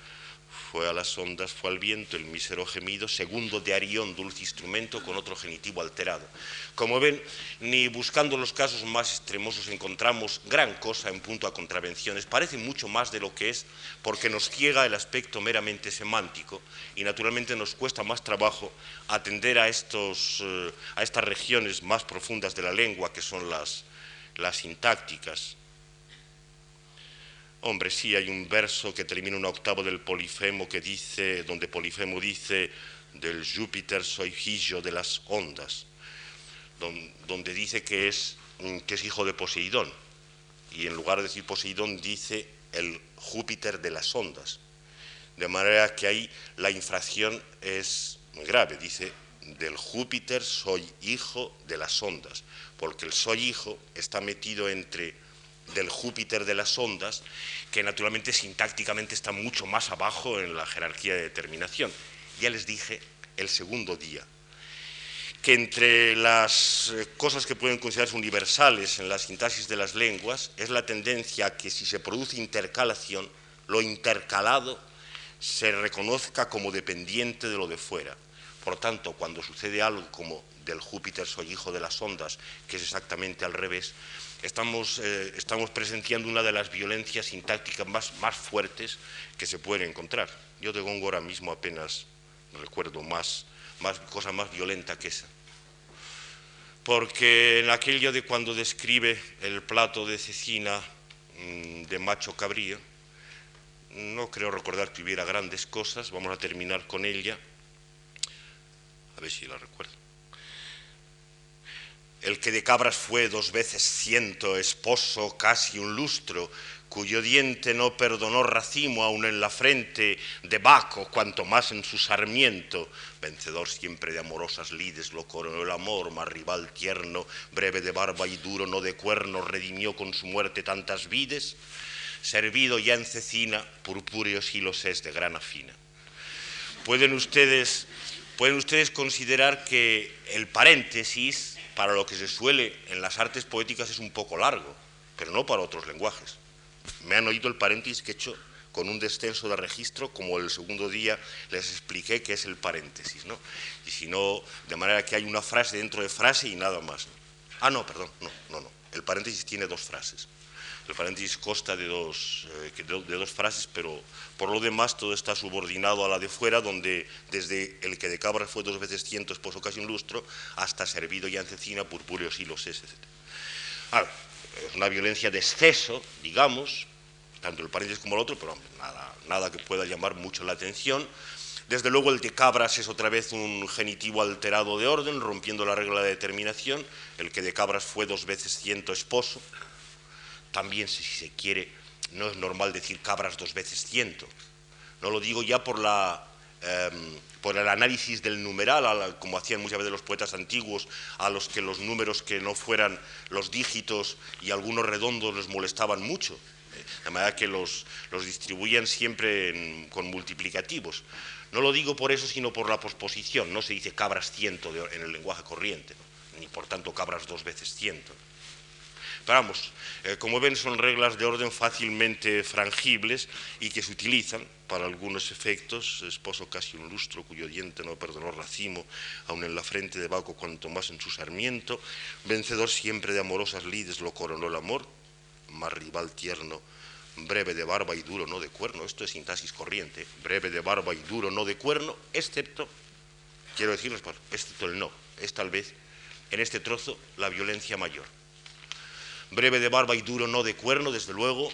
fue a las ondas, fue al viento el mísero gemido, segundo de Arión, dulce instrumento, con otro genitivo alterado. Como ven, ni buscando los casos más extremosos encontramos gran cosa en punto a contravenciones, parece mucho más de lo que es, porque nos ciega el aspecto meramente semántico y naturalmente nos cuesta más trabajo atender a, estos, eh, a estas regiones más profundas de la lengua, que son las, las sintácticas. Hombre, sí, hay un verso que termina un octavo del Polifemo que dice, donde Polifemo dice, del Júpiter soy hijo de las ondas, donde dice que es, que es hijo de Poseidón. Y en lugar de decir Poseidón dice el Júpiter de las ondas. De manera que ahí la infracción es grave. Dice, del Júpiter soy hijo de las ondas, porque el soy hijo está metido entre del Júpiter de las ondas, que naturalmente sintácticamente está mucho más abajo en la jerarquía de determinación. Ya les dije el segundo día que entre las eh, cosas que pueden considerarse universales en la sintaxis de las lenguas es la tendencia a que si se produce intercalación, lo intercalado se reconozca como dependiente de lo de fuera. Por tanto, cuando sucede algo como del Júpiter soy hijo de las ondas, que es exactamente al revés, estamos, eh, estamos presenciando una de las violencias sintácticas más, más fuertes que se pueden encontrar. Yo de Góngora mismo apenas recuerdo más, más cosa más violenta que esa. Porque en aquello de cuando describe el plato de cecina mm, de macho cabrío, no creo recordar que hubiera grandes cosas, vamos a terminar con ella, a ver si la recuerdo el que de cabras fue dos veces ciento, esposo casi un lustro, cuyo diente no perdonó racimo aun en la frente de Baco, cuanto más en su sarmiento, vencedor siempre de amorosas lides, lo coronó el amor, más rival tierno, breve de barba y duro, no de cuerno, redimió con su muerte tantas vides, servido ya en cecina, purpúreos hilos es de grana fina. Pueden ustedes, pueden ustedes considerar que el paréntesis para lo que se suele en las artes poéticas es un poco largo, pero no para otros lenguajes. Me han oído el paréntesis que he hecho con un descenso de registro, como el segundo día les expliqué que es el paréntesis, ¿no? Y si no, de manera que hay una frase dentro de frase y nada más. Ah, no, perdón, no, no, no. El paréntesis tiene dos frases. El paréntesis consta de dos, eh, de dos frases, pero por lo demás todo está subordinado a la de fuera, donde desde el que de cabra fue dos veces ciento, esposo casi un lustro, hasta servido y ancecina, purpúreos hilos, etc. Es una violencia de exceso, digamos, tanto el paréntesis como el otro, pero nada que pueda llamar mucho la atención. Desde luego el de cabras es otra vez un genitivo alterado de orden, rompiendo la regla de determinación. El que de cabras fue dos veces ciento esposo. También, si se quiere, no es normal decir cabras dos veces ciento. No lo digo ya por, la, em, por el análisis del numeral, como hacían muchas veces los poetas antiguos, a los que los números que no fueran los dígitos y algunos redondos les molestaban mucho. De manera que los, los distribuían siempre con multiplicativos. No lo digo por eso, sino por la posposición. No se dice cabras ciento en el lenguaje corriente, ni por tanto cabras dos veces ciento. Vamos, eh, como ven, son reglas de orden fácilmente frangibles y que se utilizan para algunos efectos. Esposo casi un lustro, cuyo diente no perdonó racimo, aun en la frente de Baco cuanto más en su sarmiento. Vencedor siempre de amorosas lides lo coronó el amor, más rival tierno, breve de barba y duro, no de cuerno. Esto es sintaxis corriente, breve de barba y duro, no de cuerno, excepto, quiero decirles, excepto el no, es tal vez en este trozo la violencia mayor breve de barba y duro no de cuerno, desde luego,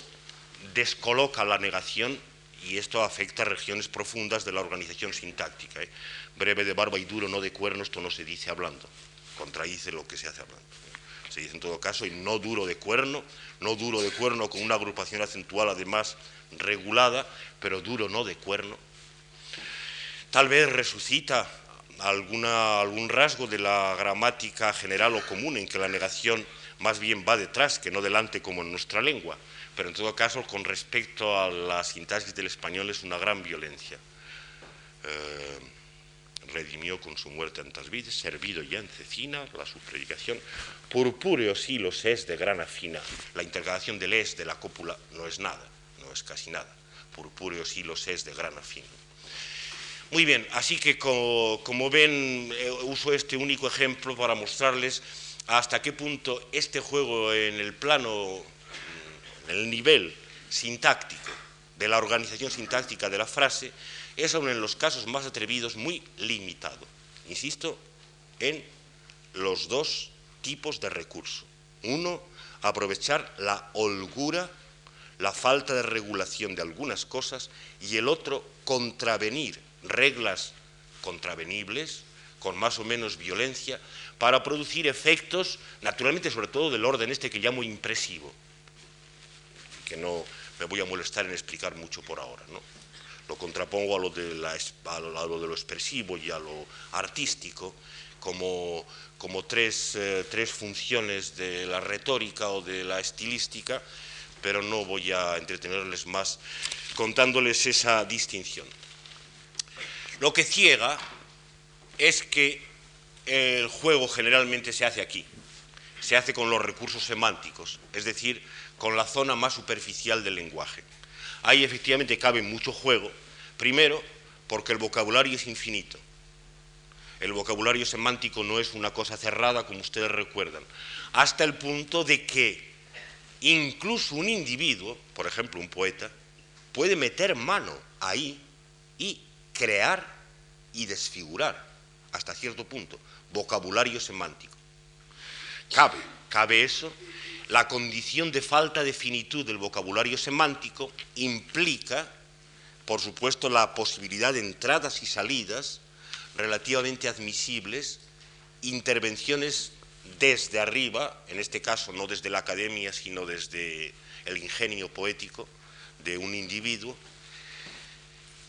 descoloca la negación y esto afecta a regiones profundas de la organización sintáctica. ¿eh? Breve de barba y duro no de cuerno, esto no se dice hablando, contradice lo que se hace hablando. Se dice en todo caso, y no duro de cuerno, no duro de cuerno con una agrupación acentual además regulada, pero duro no de cuerno. Tal vez resucita alguna, algún rasgo de la gramática general o común en que la negación más bien va detrás que no delante como en nuestra lengua, pero en todo caso con respecto a la sintaxis del español es una gran violencia. Eh, redimió con su muerte tantas vides, servido ya en cecina, la su predicación, purpúreo sí los es de grana fina, la intercalación del es de la cópula no es nada, no es casi nada, purpúreo sí los es de grana fina. Muy bien, así que como, como ven, eh, uso este único ejemplo para mostrarles hasta qué punto este juego en el plano, en el nivel sintáctico, de la organización sintáctica de la frase, es aún en los casos más atrevidos muy limitado. Insisto, en los dos tipos de recurso. Uno, aprovechar la holgura, la falta de regulación de algunas cosas, y el otro, contravenir reglas contravenibles, con más o menos violencia, para producir efectos, naturalmente sobre todo del orden este que llamo impresivo, que no me voy a molestar en explicar mucho por ahora. ¿no? Lo contrapongo a lo, de lo, de lo expresivo y a lo artístico como, como tres, eh, tres funciones de la retórica o de la estilística, pero no voy a entretenerles más contándoles esa distinción. Lo que ciega es que el juego generalmente se hace aquí, se hace con los recursos semánticos, es decir, con la zona más superficial del lenguaje. Ahí efectivamente cabe mucho juego, primero porque el vocabulario es infinito. El vocabulario semántico no es una cosa cerrada como ustedes recuerdan, hasta el punto de que incluso un individuo, por ejemplo un poeta, puede meter mano ahí y crear y desfigurar hasta cierto punto vocabulario semántico. Cabe, cabe eso. La condición de falta de finitud del vocabulario semántico implica, por supuesto, la posibilidad de entradas y salidas relativamente admisibles, intervenciones desde arriba, en este caso no desde la academia, sino desde el ingenio poético de un individuo,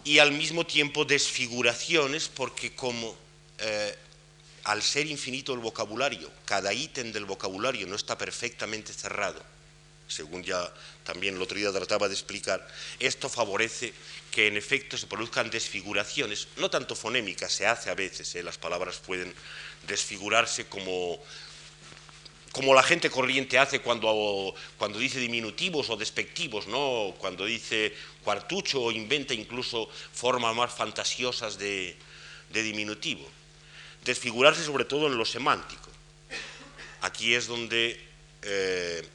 y al mismo tiempo desfiguraciones, porque como eh, al ser infinito el vocabulario, cada ítem del vocabulario no está perfectamente cerrado, según ya también el otro día trataba de explicar, esto favorece que en efecto se produzcan desfiguraciones, no tanto fonémicas, se hace a veces, ¿eh? las palabras pueden desfigurarse como, como la gente corriente hace cuando, cuando dice diminutivos o despectivos, ¿no? cuando dice cuartucho o inventa incluso formas más fantasiosas de diminutivo desfigurarse sobre todo en lo semántico. Aquí es donde eh,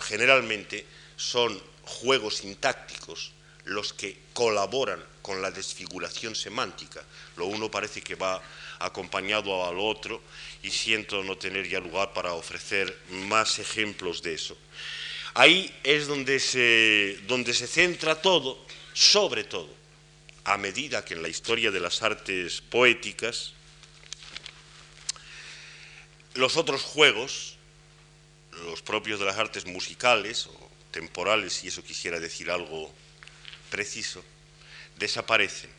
generalmente son juegos sintácticos los que colaboran con la desfiguración semántica. Lo uno parece que va acompañado al otro y siento no tener ya lugar para ofrecer más ejemplos de eso. Ahí es donde se, donde se centra todo, sobre todo, a medida que en la historia de las artes poéticas los otros juegos, los propios de las artes musicales o temporales, si eso quisiera decir algo preciso, desaparecen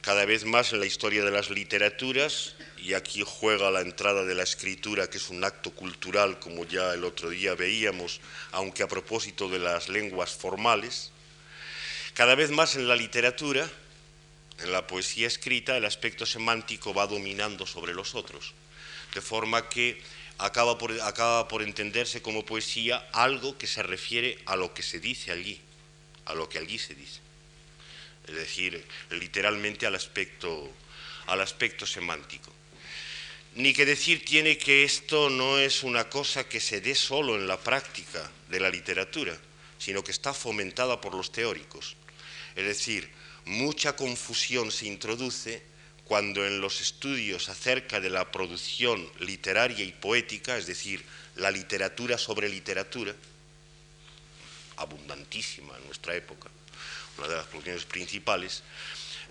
cada vez más en la historia de las literaturas y aquí juega la entrada de la escritura, que es un acto cultural, como ya el otro día veíamos, aunque a propósito de las lenguas formales. Cada vez más en la literatura, en la poesía escrita, el aspecto semántico va dominando sobre los otros, de forma que acaba por, entenderse como poesía algo que se refiere a lo que se dice allí, a lo que allí se dice es decir, literalmente al aspecto, al aspecto semántico. Ni que decir tiene que esto no es una cosa que se dé solo en la práctica de la literatura, sino que está fomentada por los teóricos. Es decir, mucha confusión se introduce cuando en los estudios acerca de la producción literaria y poética, es decir, la literatura sobre literatura, abundantísima en nuestra época, una de las producciones principales,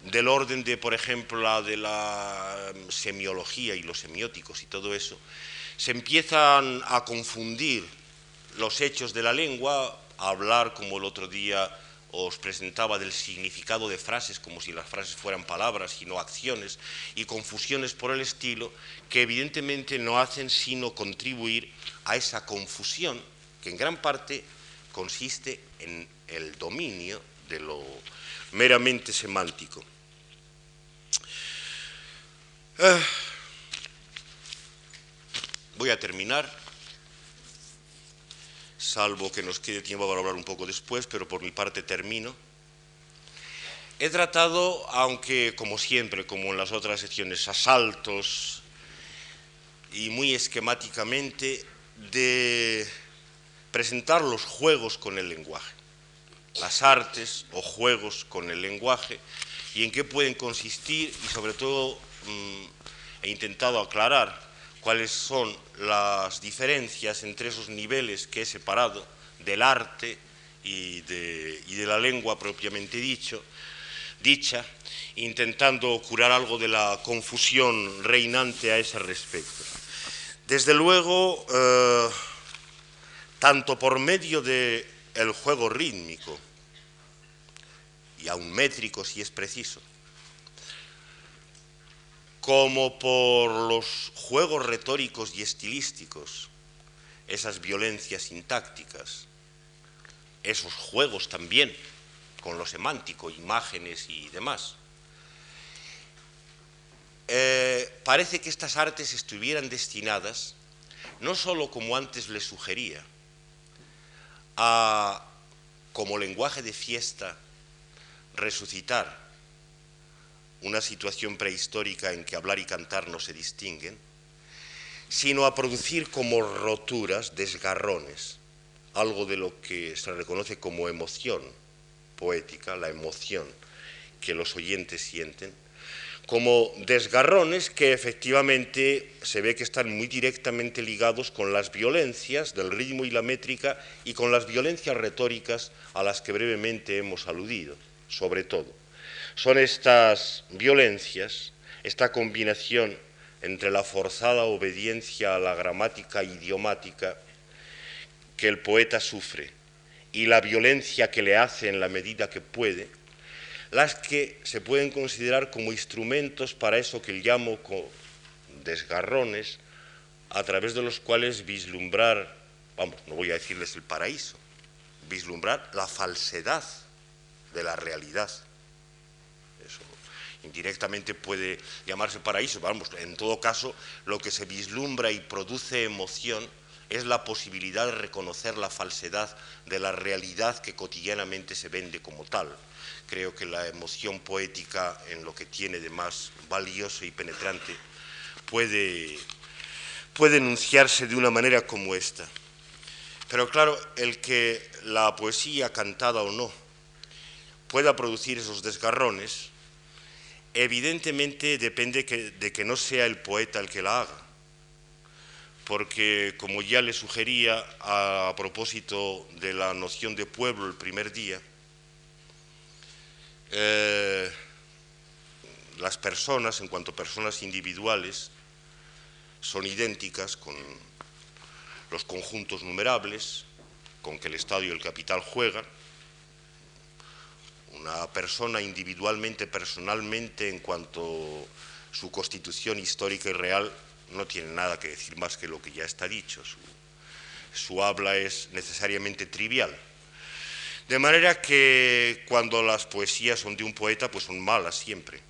del orden de, por ejemplo, la de la mm, semiología y los semióticos y todo eso, se empiezan a confundir los hechos de la lengua, a hablar como el otro día os presentaba del significado de frases como si las frases fueran palabras y no acciones y confusiones por el estilo que evidentemente no hacen sino contribuir a esa confusión que en gran parte consiste en el dominio de lo meramente semántico. Ah. voy a terminar, salvo que nos quede tiempo para hablar un poco después, pero por mi parte termino. He tratado, aunque como siempre, como en las otras secciones, asaltos y muy esquemáticamente, de presentar los juegos con el lenguaje las artes o juegos con el lenguaje y en qué pueden consistir y sobre todo mm, he intentado aclarar cuáles son las diferencias entre esos niveles que he separado del arte y de, la lengua propiamente dicho, dicha, intentando curar algo de la confusión reinante a ese respecto. Desde luego, eh, tanto por medio del el juego rítmico, y aún métrico si es preciso, como por los juegos retóricos y estilísticos, esas violencias sintácticas, esos juegos también con lo semántico, imágenes y demás. Eh, parece que estas artes estuvieran destinadas, no sólo como antes les sugería, a, como lenguaje de fiesta, resucitar una situación prehistórica en que hablar y cantar no se distinguen, sino a producir como roturas, desgarrones, algo de lo que se reconoce como emoción poética, la emoción que los oyentes sienten, como desgarrones que efectivamente se ve que están muy directamente ligados con las violencias del ritmo y la métrica y con las violencias retóricas a las que brevemente hemos aludido sobre todo. Son estas violencias, esta combinación entre la forzada obediencia a la gramática idiomática que el poeta sufre y la violencia que le hace en la medida que puede, las que se pueden considerar como instrumentos para eso que llamo desgarrones, a través de los cuales vislumbrar, vamos, no voy a decirles el paraíso, vislumbrar la falsedad de la realidad. Indirectamente puede llamarse paraíso, vamos, en todo caso lo que se vislumbra y produce emoción es la posibilidad de reconocer la falsedad de la realidad que cotidianamente se vende como tal. Creo que la emoción poética, en lo que tiene de más valioso y penetrante, puede, puede enunciarse de una manera como esta. Pero claro, el que la poesía, cantada o no, pueda producir esos desgarrones, evidentemente depende de que no sea el poeta el que la haga. Porque, como ya le sugería a propósito de la noción de pueblo el primer día, eh, las personas, en cuanto personas individuales, son idénticas con los conjuntos numerables con que el Estado y el capital juegan. Una persona individualmente, personalmente, en cuanto su constitución histórica y real, no tiene nada que decir más que lo que ya está dicho. Su, su habla es necesariamente trivial. De manera que cuando las poesías son de un poeta, pues son malas siempre.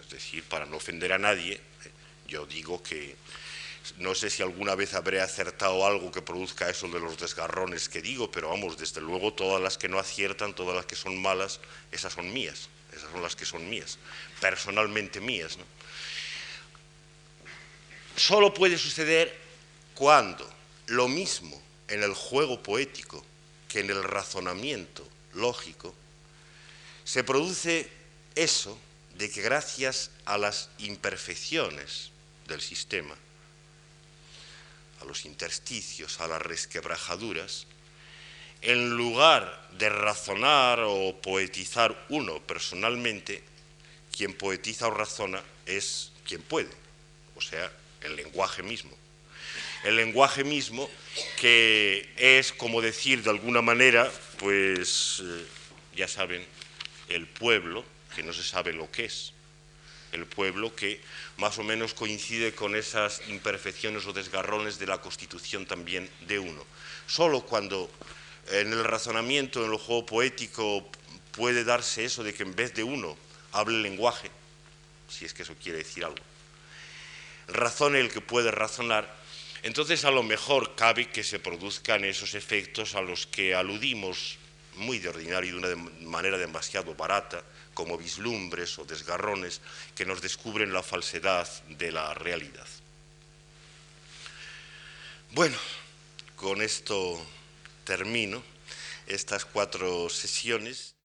Es decir, para no ofender a nadie, yo digo que no sé si alguna vez habré acertado algo que produzca eso de los desgarrones que digo, pero vamos, desde luego todas las que no aciertan, todas las que son malas, esas son mías, esas son las que son mías, personalmente mías. Solo puede suceder cuando lo mismo en el juego poético que en el razonamiento lógico, se produce eso de que gracias a las imperfecciones del sistema, los intersticios, a las resquebrajaduras, en lugar de razonar o poetizar uno personalmente, quien poetiza o razona es quien puede, o sea, el lenguaje mismo. El lenguaje mismo que es como decir de alguna manera, pues eh, ya saben, el pueblo, que no se sabe lo que es, el pueblo que más o menos coincide con esas imperfecciones o desgarrones de la constitución también de uno. Solo cuando en el razonamiento, en el juego poético, puede darse eso de que en vez de uno hable lenguaje, si es que eso quiere decir algo, razone el que puede razonar, entonces a lo mejor cabe que se produzcan esos efectos a los que aludimos muy de ordinario y de una manera demasiado barata, como vislumbres o desgarrones que nos descubren la falsedad de la realidad. Bueno, con esto termino estas cuatro sesiones.